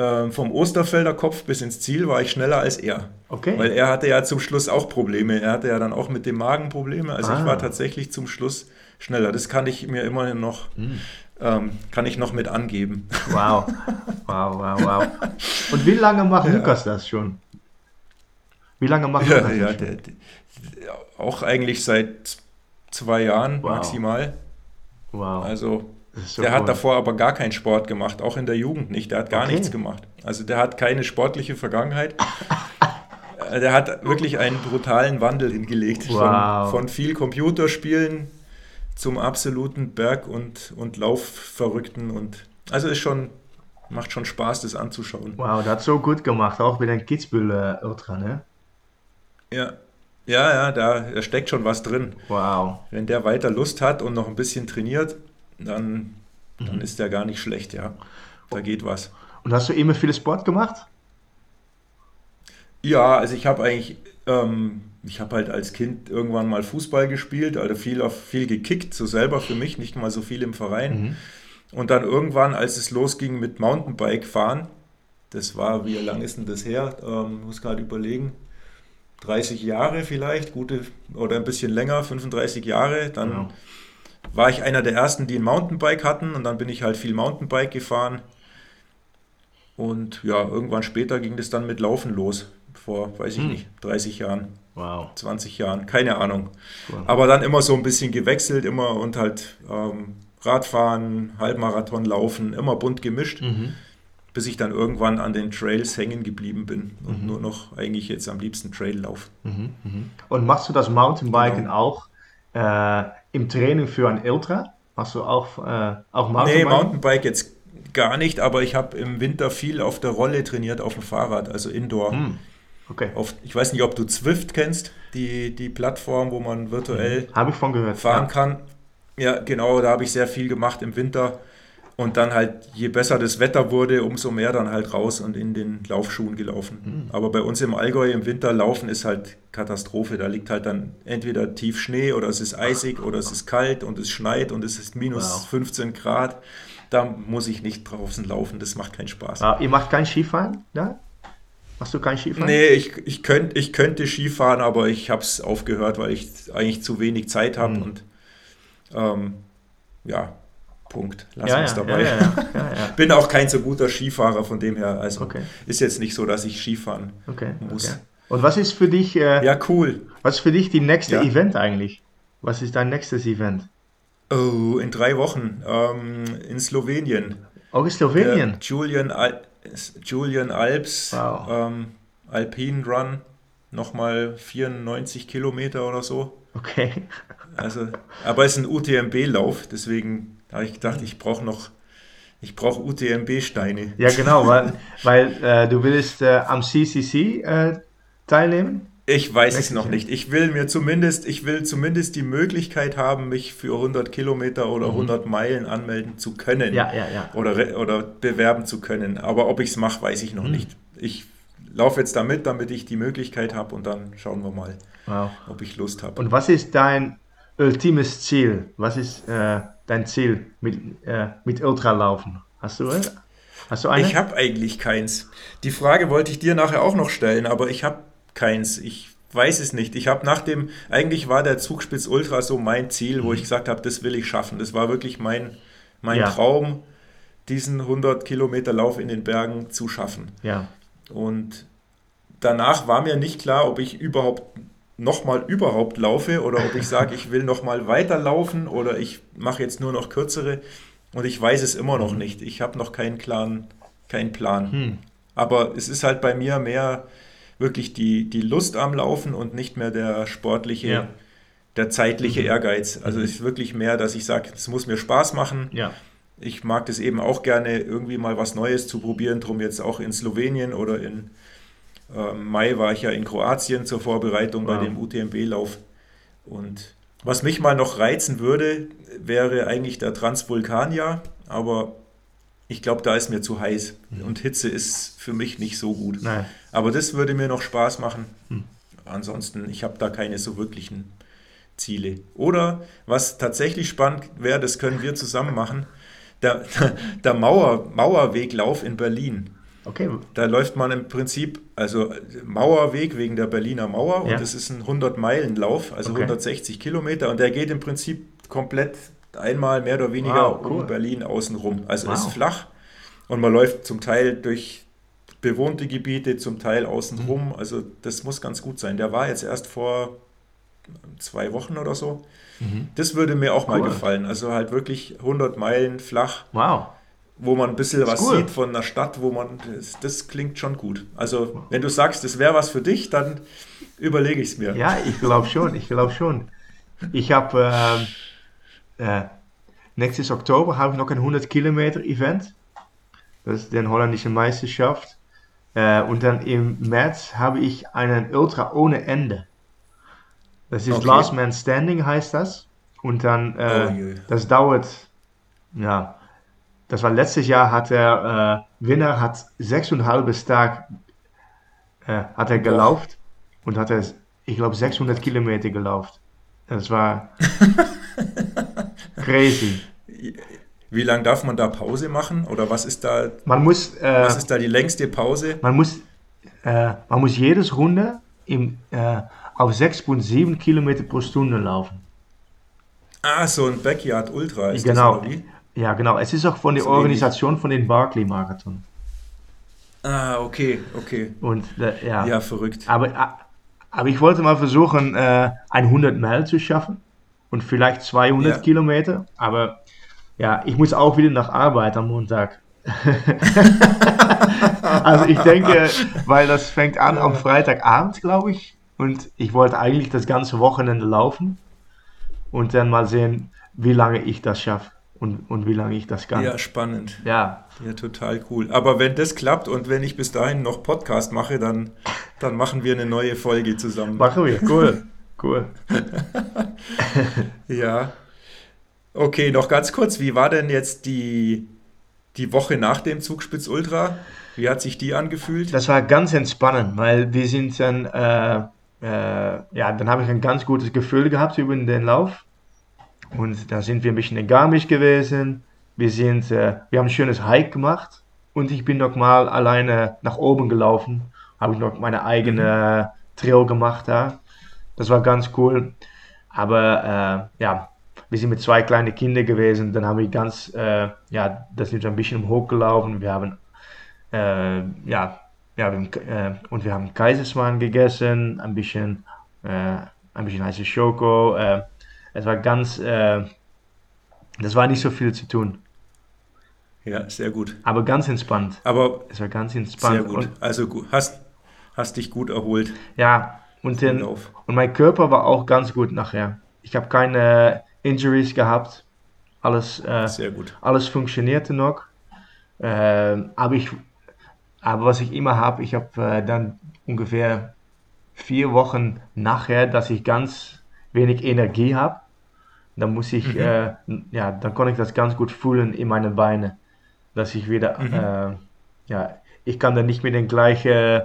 ähm, vom Osterfelder Kopf bis ins Ziel war ich schneller als er. Okay. Weil er hatte ja zum Schluss auch Probleme. Er hatte ja dann auch mit dem Magen Probleme. Also ah. ich war tatsächlich zum Schluss schneller. Das kann ich mir immerhin noch, hm. ähm, kann ich noch mit angeben. Wow. Wow, wow, wow. Und wie lange macht ja. Lukas das schon? Wie lange macht ja, Lukas ja, das der, der, auch eigentlich seit zwei Jahren wow. maximal. Wow. Also so der hat davor aber gar keinen Sport gemacht, auch in der Jugend nicht. Der hat gar okay. nichts gemacht. Also der hat keine sportliche Vergangenheit. Der hat wirklich einen brutalen Wandel hingelegt. Wow. Von, von, viel Computerspielen zum absoluten Berg- und, und Laufverrückten. Und, also ist schon, macht schon Spaß, das anzuschauen. Wow, der hat so gut gemacht, auch mit dem Kitzbühel äh, ne? Ja, ja, ja, da, da steckt schon was drin. Wow. Wenn der weiter Lust hat und noch ein bisschen trainiert, dann, dann mhm. ist der gar nicht schlecht, ja. Da geht was. Und hast du immer viel Sport gemacht? Ja, also ich habe eigentlich, ähm, ich habe halt als Kind irgendwann mal Fußball gespielt, also viel, auf, viel gekickt, so selber für mich, nicht mal so viel im Verein. Mhm. Und dann irgendwann, als es losging mit Mountainbike fahren, das war, wie lang ist denn das her? Ähm, muss gerade überlegen. 30 Jahre vielleicht, gute oder ein bisschen länger, 35 Jahre. Dann ja war ich einer der ersten, die ein Mountainbike hatten und dann bin ich halt viel Mountainbike gefahren. Und ja, irgendwann später ging das dann mit Laufen los. Vor, weiß ich hm. nicht, 30 Jahren. Wow. 20 Jahren, keine Ahnung. Wow. Aber dann immer so ein bisschen gewechselt, immer und halt ähm, Radfahren, Halbmarathon laufen, immer bunt gemischt, mhm. bis ich dann irgendwann an den Trails hängen geblieben bin und mhm. nur noch eigentlich jetzt am liebsten Trail laufe. Mhm. mhm. Und machst du das Mountainbiken genau. auch äh, im Training für ein Ultra? Hast du auch, äh, auch Mountainbike? Nee, Mountainbike jetzt gar nicht, aber ich habe im Winter viel auf der Rolle trainiert, auf dem Fahrrad, also Indoor. Hm. Okay. Auf, ich weiß nicht, ob du Zwift kennst, die, die Plattform, wo man virtuell hm. ich von gehört. fahren ja. kann. Ja, genau, da habe ich sehr viel gemacht im Winter. Und dann halt, je besser das Wetter wurde, umso mehr dann halt raus und in den Laufschuhen gelaufen. Mhm. Aber bei uns im Allgäu im Winter laufen ist halt Katastrophe. Da liegt halt dann entweder tief Schnee oder es ist eisig oder es ist kalt und es schneit und es ist minus wow. 15 Grad. Da muss ich nicht draußen laufen, das macht keinen Spaß. Ah, ihr macht kein Skifahren? Ja? Machst du kein Skifahren? Nee, ich, ich, könnt, ich könnte Skifahren, aber ich habe es aufgehört, weil ich eigentlich zu wenig Zeit habe mhm. und ähm, ja, Punkt. Lass ja, uns ja, dabei. Ja, Bin auch kein so guter Skifahrer, von dem her. Also okay. ist jetzt nicht so, dass ich Skifahren okay, muss. Okay. Und was ist für dich? Äh, ja, cool. Was ist für dich die nächste Event eigentlich? Was ist dein nächstes Event? Oh, in drei Wochen ähm, in Slowenien. Auch in Slowenien? Äh, Julian, Al Julian Alps wow. ähm, Alpine Run, nochmal 94 Kilometer oder so. Okay. Also, aber es ist ein UTMB-Lauf, deswegen habe ich gedacht, ich brauche noch, ich brauche UTMB-Steine. Ja, genau, weil, weil äh, du willst äh, am CCC äh, teilnehmen? Ich weiß es noch nicht. Ich will mir zumindest, ich will zumindest die Möglichkeit haben, mich für 100 Kilometer oder mhm. 100 Meilen anmelden zu können. Ja, ja, ja. Oder, oder bewerben zu können. Aber ob ich es mache, weiß ich noch mhm. nicht. Ich laufe jetzt damit, damit ich die Möglichkeit habe und dann schauen wir mal, wow. ob ich Lust habe. Und was ist dein ultimes Ziel? Was ist äh, dein Ziel mit, äh, mit Ultralaufen? Hast du, äh, hast du eine? Ich habe eigentlich keins. Die Frage wollte ich dir nachher auch noch stellen, aber ich habe keins. Ich weiß es nicht. Ich habe nach dem, eigentlich war der Zugspitz Ultra so mein Ziel, wo mhm. ich gesagt habe, das will ich schaffen. Das war wirklich mein, mein ja. Traum, diesen 100 Kilometer Lauf in den Bergen zu schaffen. Ja. Und danach war mir nicht klar, ob ich überhaupt nochmal überhaupt laufe oder ob ich sage, ich will nochmal weiterlaufen oder ich mache jetzt nur noch kürzere und ich weiß es immer noch mhm. nicht. Ich habe noch keinen klaren, keinen Plan. Hm. Aber es ist halt bei mir mehr wirklich die, die Lust am Laufen und nicht mehr der sportliche, ja. der zeitliche mhm. Ehrgeiz. Also mhm. es ist wirklich mehr, dass ich sage, es muss mir Spaß machen. Ja. Ich mag das eben auch gerne, irgendwie mal was Neues zu probieren, drum jetzt auch in Slowenien oder in äh, Mai war ich ja in Kroatien zur Vorbereitung wow. bei dem UTMB-Lauf. Und was mich mal noch reizen würde, wäre eigentlich der Transvulkania, aber ich glaube, da ist mir zu heiß Mhm. und Hitze ist für mich nicht so gut. Nein. Aber das würde mir noch Spaß machen. Hm. Ansonsten, ich habe da keine so wirklichen Ziele. Oder was tatsächlich spannend wäre, das können wir zusammen machen, der, der Mauer, Mauerweglauf in Berlin. Okay, Da läuft man im Prinzip, also Mauerweg wegen der Berliner Mauer Ja. und das ist ein 100-Meilen-Lauf, also Okay. 160 Kilometer und der geht im Prinzip komplett einmal mehr oder weniger Wow, cool. um Berlin außenrum. Also Wow. ist flach und man läuft zum Teil durch bewohnte Gebiete, zum Teil außenrum. Mhm. Also das muss ganz gut sein. Der war jetzt erst vor zwei Wochen oder so. Das würde mir auch mal Mhm. Cool. gefallen. Also halt wirklich 100 Meilen flach wow. wo man ein bisschen was cool. sieht von der Stadt, wo man, das, das klingt schon gut. Also, wenn du sagst, das wäre was für dich, dann überlege ich es mir. Ja, ich glaube schon, ich glaube schon. Ich habe ähm, äh, nächstes Oktober habe ich noch ein 100 Kilometer Event. Das ist die holländische Meisterschaft. Äh, und dann im März habe ich einen Ultra ohne Ende. Das ist Okay. Last Man Standing heißt das. Und dann, äh, Oh das dauert, ja, das war letztes Jahr hat der äh, Winner hat sechseinhalb Tag äh, hat er gelaufen und hat er, ich glaube, 600 Kilometer gelaufen. Das war crazy. Wie lange darf man da Pause machen? Oder was ist da, Man muss, äh, was ist da die längste Pause? man muss, äh, man muss jedes Runde im, äh, auf 6,7 Kilometer pro Stunde laufen. Ah, so ein Backyard Ultra ist Genau. das oder wie? Ja, genau. Es ist auch von der So Organisation von den Barclay Marathon. Ah, okay, okay. Und äh, ja. Ja, verrückt. Aber, äh, aber ich wollte mal versuchen, äh, 100 Meilen zu schaffen und vielleicht 200 Ja. Kilometer. Aber ja, ich muss auch wieder nach Arbeit am Montag. also ich denke, weil das fängt an am Freitagabend, glaube ich. Und ich wollte eigentlich das ganze Wochenende laufen und dann mal sehen, wie lange ich das schaffe und, und wie lange ich das kann. Ja, spannend. ja. Ja, total cool. Aber wenn das klappt und wenn ich bis dahin noch Podcast mache, dann, dann machen wir eine neue Folge zusammen. machen wir. Cool. Cool. Ja. Okay, noch ganz kurz, wie war denn jetzt die, die Woche nach dem Zugspitz Ultra? Wie hat sich die angefühlt? Das war ganz entspannend, weil wir sind dann, äh, ja, dann habe ich ein ganz gutes Gefühl gehabt über den Lauf. Und da sind wir ein bisschen in Garmisch gewesen. Wir sind, äh, wir haben ein schönes Hike gemacht und ich bin noch mal alleine nach oben gelaufen. Habe ich noch meine eigene Trail gemacht da. Das war ganz cool. Aber äh, ja, wir sind mit zwei kleinen Kindern gewesen. Dann haben wir ganz, äh, ja, das wir ein bisschen hochgelaufen. Wir haben äh, ja, ja äh, und wir haben Kaiserswan gegessen, ein bisschen, äh, ein bisschen heiße Schoko. Äh, es war ganz, äh, das war nicht so viel zu tun, Ja, sehr gut. aber ganz entspannt. Aber Es war ganz entspannt. sehr gut. Und, Also hast, hast dich gut erholt. ja, und, den, und mein Körper war auch ganz gut nachher. Ich habe keine Injuries gehabt. Alles, äh, Sehr gut. alles funktionierte noch. Ähm, aber, ich, aber was ich immer habe, ich habe äh, dann ungefähr vier Wochen nachher, dass ich ganz wenig Energie habe. Dann muss ich, äh, ja, dann kann ich das ganz gut fühlen in meinen Beinen, dass ich wieder, äh, ja, ich kann dann nicht mehr den gleichen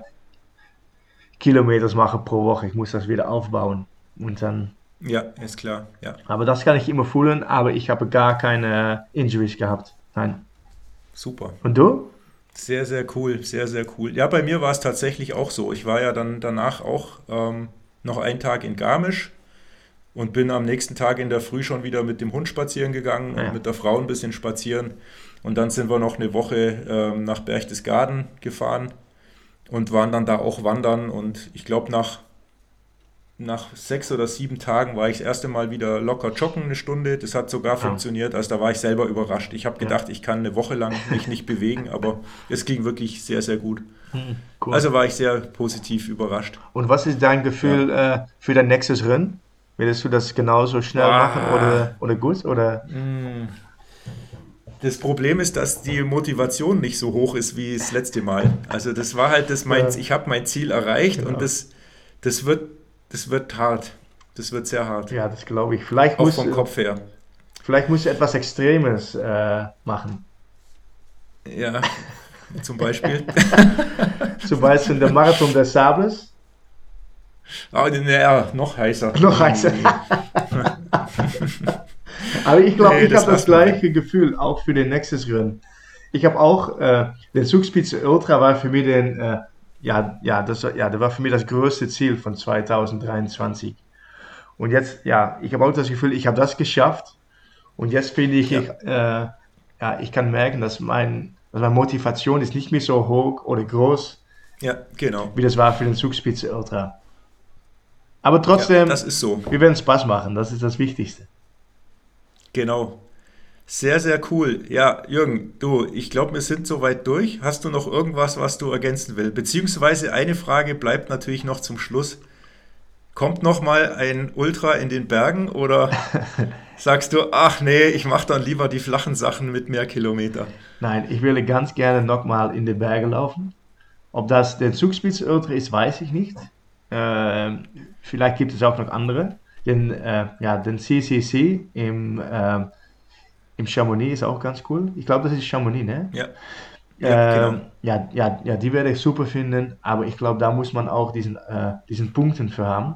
Kilometers machen pro Woche. Ich muss das wieder aufbauen und dann Ja, ist klar. Ja, aber das kann ich immer fühlen, aber ich habe gar keine Injuries gehabt. Nein. super. Und du? Sehr, sehr cool, sehr, sehr cool. Ja, bei mir war es tatsächlich auch so. Ich war ja dann danach auch ähm, noch einen Tag in Garmisch und bin am nächsten Tag in der Früh schon wieder mit dem Hund spazieren gegangen Ja. und mit der Frau ein bisschen spazieren. Und dann sind wir noch eine Woche ähm, nach Berchtesgaden gefahren und waren dann da auch wandern. Und ich glaube, nach, nach sechs oder sieben Tagen war ich das erste Mal wieder locker joggen eine Stunde. Das hat sogar funktioniert. Also da war ich selber überrascht. Ich habe gedacht, ich kann eine Woche lang mich nicht bewegen, aber es ging wirklich sehr, sehr gut. Cool. Also war ich sehr positiv überrascht. Und was ist dein Gefühl äh, für dein nächstes Rennen? Willst du das genauso schnell Ah. machen oder, oder gut? Oder? Das Problem ist, dass die Motivation nicht so hoch ist wie das letzte Mal. Also das war halt das mein, Ja. ich habe mein Ziel erreicht Genau. und das, das wird, das wird hart. Das wird sehr hart. Ja, das glaube ich. Vielleicht Auch muss, vom Kopf her. vielleicht muss ich etwas Extremes äh, machen. Ja, zum Beispiel. Zum Beispiel der Marathon des Sables. Ah, ja, noch heißer. Noch heißer. Aber ich glaube, Nee, ich habe das gleiche Gefühl auch für den nächsten Rennen. Ich habe auch, äh, der Zugspitze Ultra war für mich den, äh, ja, ja, das, war- ja, das war für mich das größte Ziel von 2023. Und jetzt, ja, ich habe auch das Gefühl, ich habe das geschafft. Und jetzt finde ich, Ja. ich, äh, ja, ich kann merken, dass, mein, dass meine Motivation ist nicht mehr so hoch oder groß, Ja, genau. wie das war für den Zugspitze Ultra. Aber trotzdem, Ja, das ist so. wir werden Spaß machen, das ist das Wichtigste. Genau. Sehr, sehr cool. Ja, Jürgen, du, ich glaube, wir sind soweit durch. Hast du noch irgendwas, was du ergänzen willst? Beziehungsweise eine Frage bleibt natürlich noch zum Schluss. Kommt noch mal ein Ultra in den Bergen oder sagst du, ach nee, ich mache dann lieber die flachen Sachen mit mehr Kilometer? Nein, ich würde ganz gerne nochmal in die Berge laufen. Ob das der Zugspitze Ultra ist, weiß ich nicht. Ähm, vielleicht gibt es auch noch andere. Den, äh, ja, den CCC im, ähm, im Chamonix ist auch ganz cool. Ich glaube, das ist Chamonix, ne? Ja. Ja, Ähm, genau. ja, ja, ja, die werde ich super finden, aber ich glaube, da muss man auch diesen, äh, diesen Punkten für haben.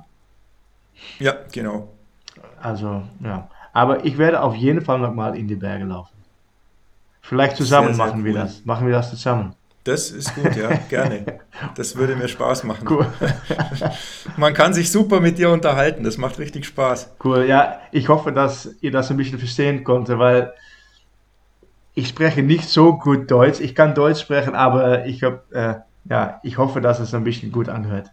Ja, genau. Also, ja. Aber ich werde auf jeden Fall nochmal in die Berge laufen. Vielleicht zusammen Sehr, sehr machen wir cool. das. Machen wir das zusammen. Das ist gut, ja, gerne. Das würde mir Spaß machen. Cool. Man kann sich super mit dir unterhalten, das macht richtig Spaß. Cool, ja, ich hoffe, dass ihr das ein bisschen verstehen konnte, weil ich spreche nicht so gut Deutsch. Ich kann Deutsch sprechen, aber ich hab, äh, ja, ich hoffe, dass es ein bisschen gut anhört.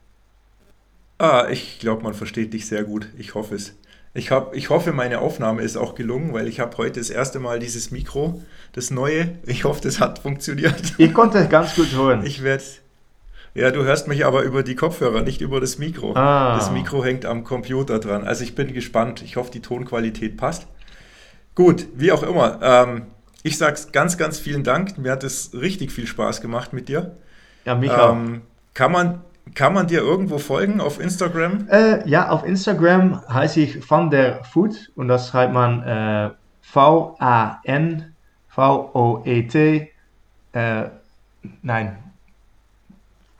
Ah, ich glaube, man versteht dich sehr gut. Ich hoffe es. Ich, hab, ich hoffe, meine Aufnahme ist auch gelungen, weil ich habe heute das erste Mal dieses Mikro, das neue. Ich hoffe, das hat funktioniert. Ich konnte es ganz gut hören. Ich werde. Ja, du hörst mich aber über die Kopfhörer, nicht über das Mikro. Ah. Das Mikro hängt am Computer dran. Also ich bin gespannt. Ich hoffe, die Tonqualität passt. Gut, wie auch immer. Ähm, ich sag's ganz, ganz vielen Dank. Mir hat es richtig viel Spaß gemacht mit dir. ja, mich auch. Ähm, kann, man, kann man dir irgendwo folgen auf Instagram? Äh, ja, auf Instagram heiße ich Van der Voet und das schreibt man äh, V-A-N V-O-E-T. Äh, nein.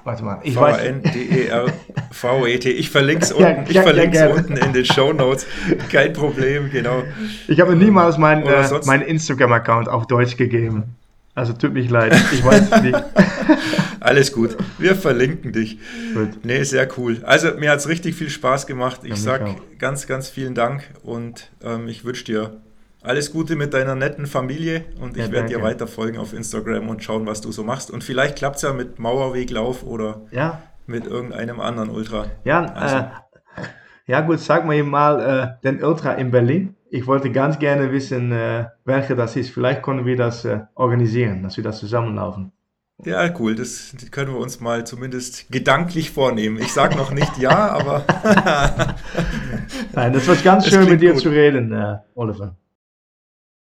Warte mal, ich weiß. V-A-N-D-E-R-V-E-T. Ich verlinke es Ja, unten, ich ja, verlinke ja, es gerne. unten in den Show Notes. Kein Problem, genau. Ich habe niemals meinen äh, mein Instagram-Account auf Deutsch gegeben. Also tut mich leid, ich weiß es nicht. Alles gut. Wir verlinken dich. Gut. Nee, sehr cool. Also mir hat es richtig viel Spaß gemacht. Ich Ja, sag auch. ganz, ganz vielen Dank und ähm, ich wünsche dir alles Gute mit deiner netten Familie und ich Ja, werde dir weiter folgen auf Instagram und schauen, was du so machst. Und vielleicht klappt es ja mit Mauerweglauf oder Ja, mit irgendeinem anderen Ultra. ja, Also. äh, ja gut, sag mir mal äh, den Ultra in Berlin. Ich wollte ganz gerne wissen, äh, welcher das ist. Vielleicht können wir das äh, organisieren, dass wir das zusammenlaufen. Ja, cool. Das können wir uns mal zumindest gedanklich vornehmen. Ich sage noch nicht ja, aber Nein, das war ganz schön mit dir gut. zu reden, äh, Oliver.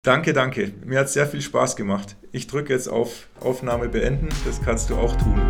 danke, danke. Mir hat sehr viel Spaß gemacht. Ich drücke jetzt auf Aufnahme beenden. Das kannst du auch tun.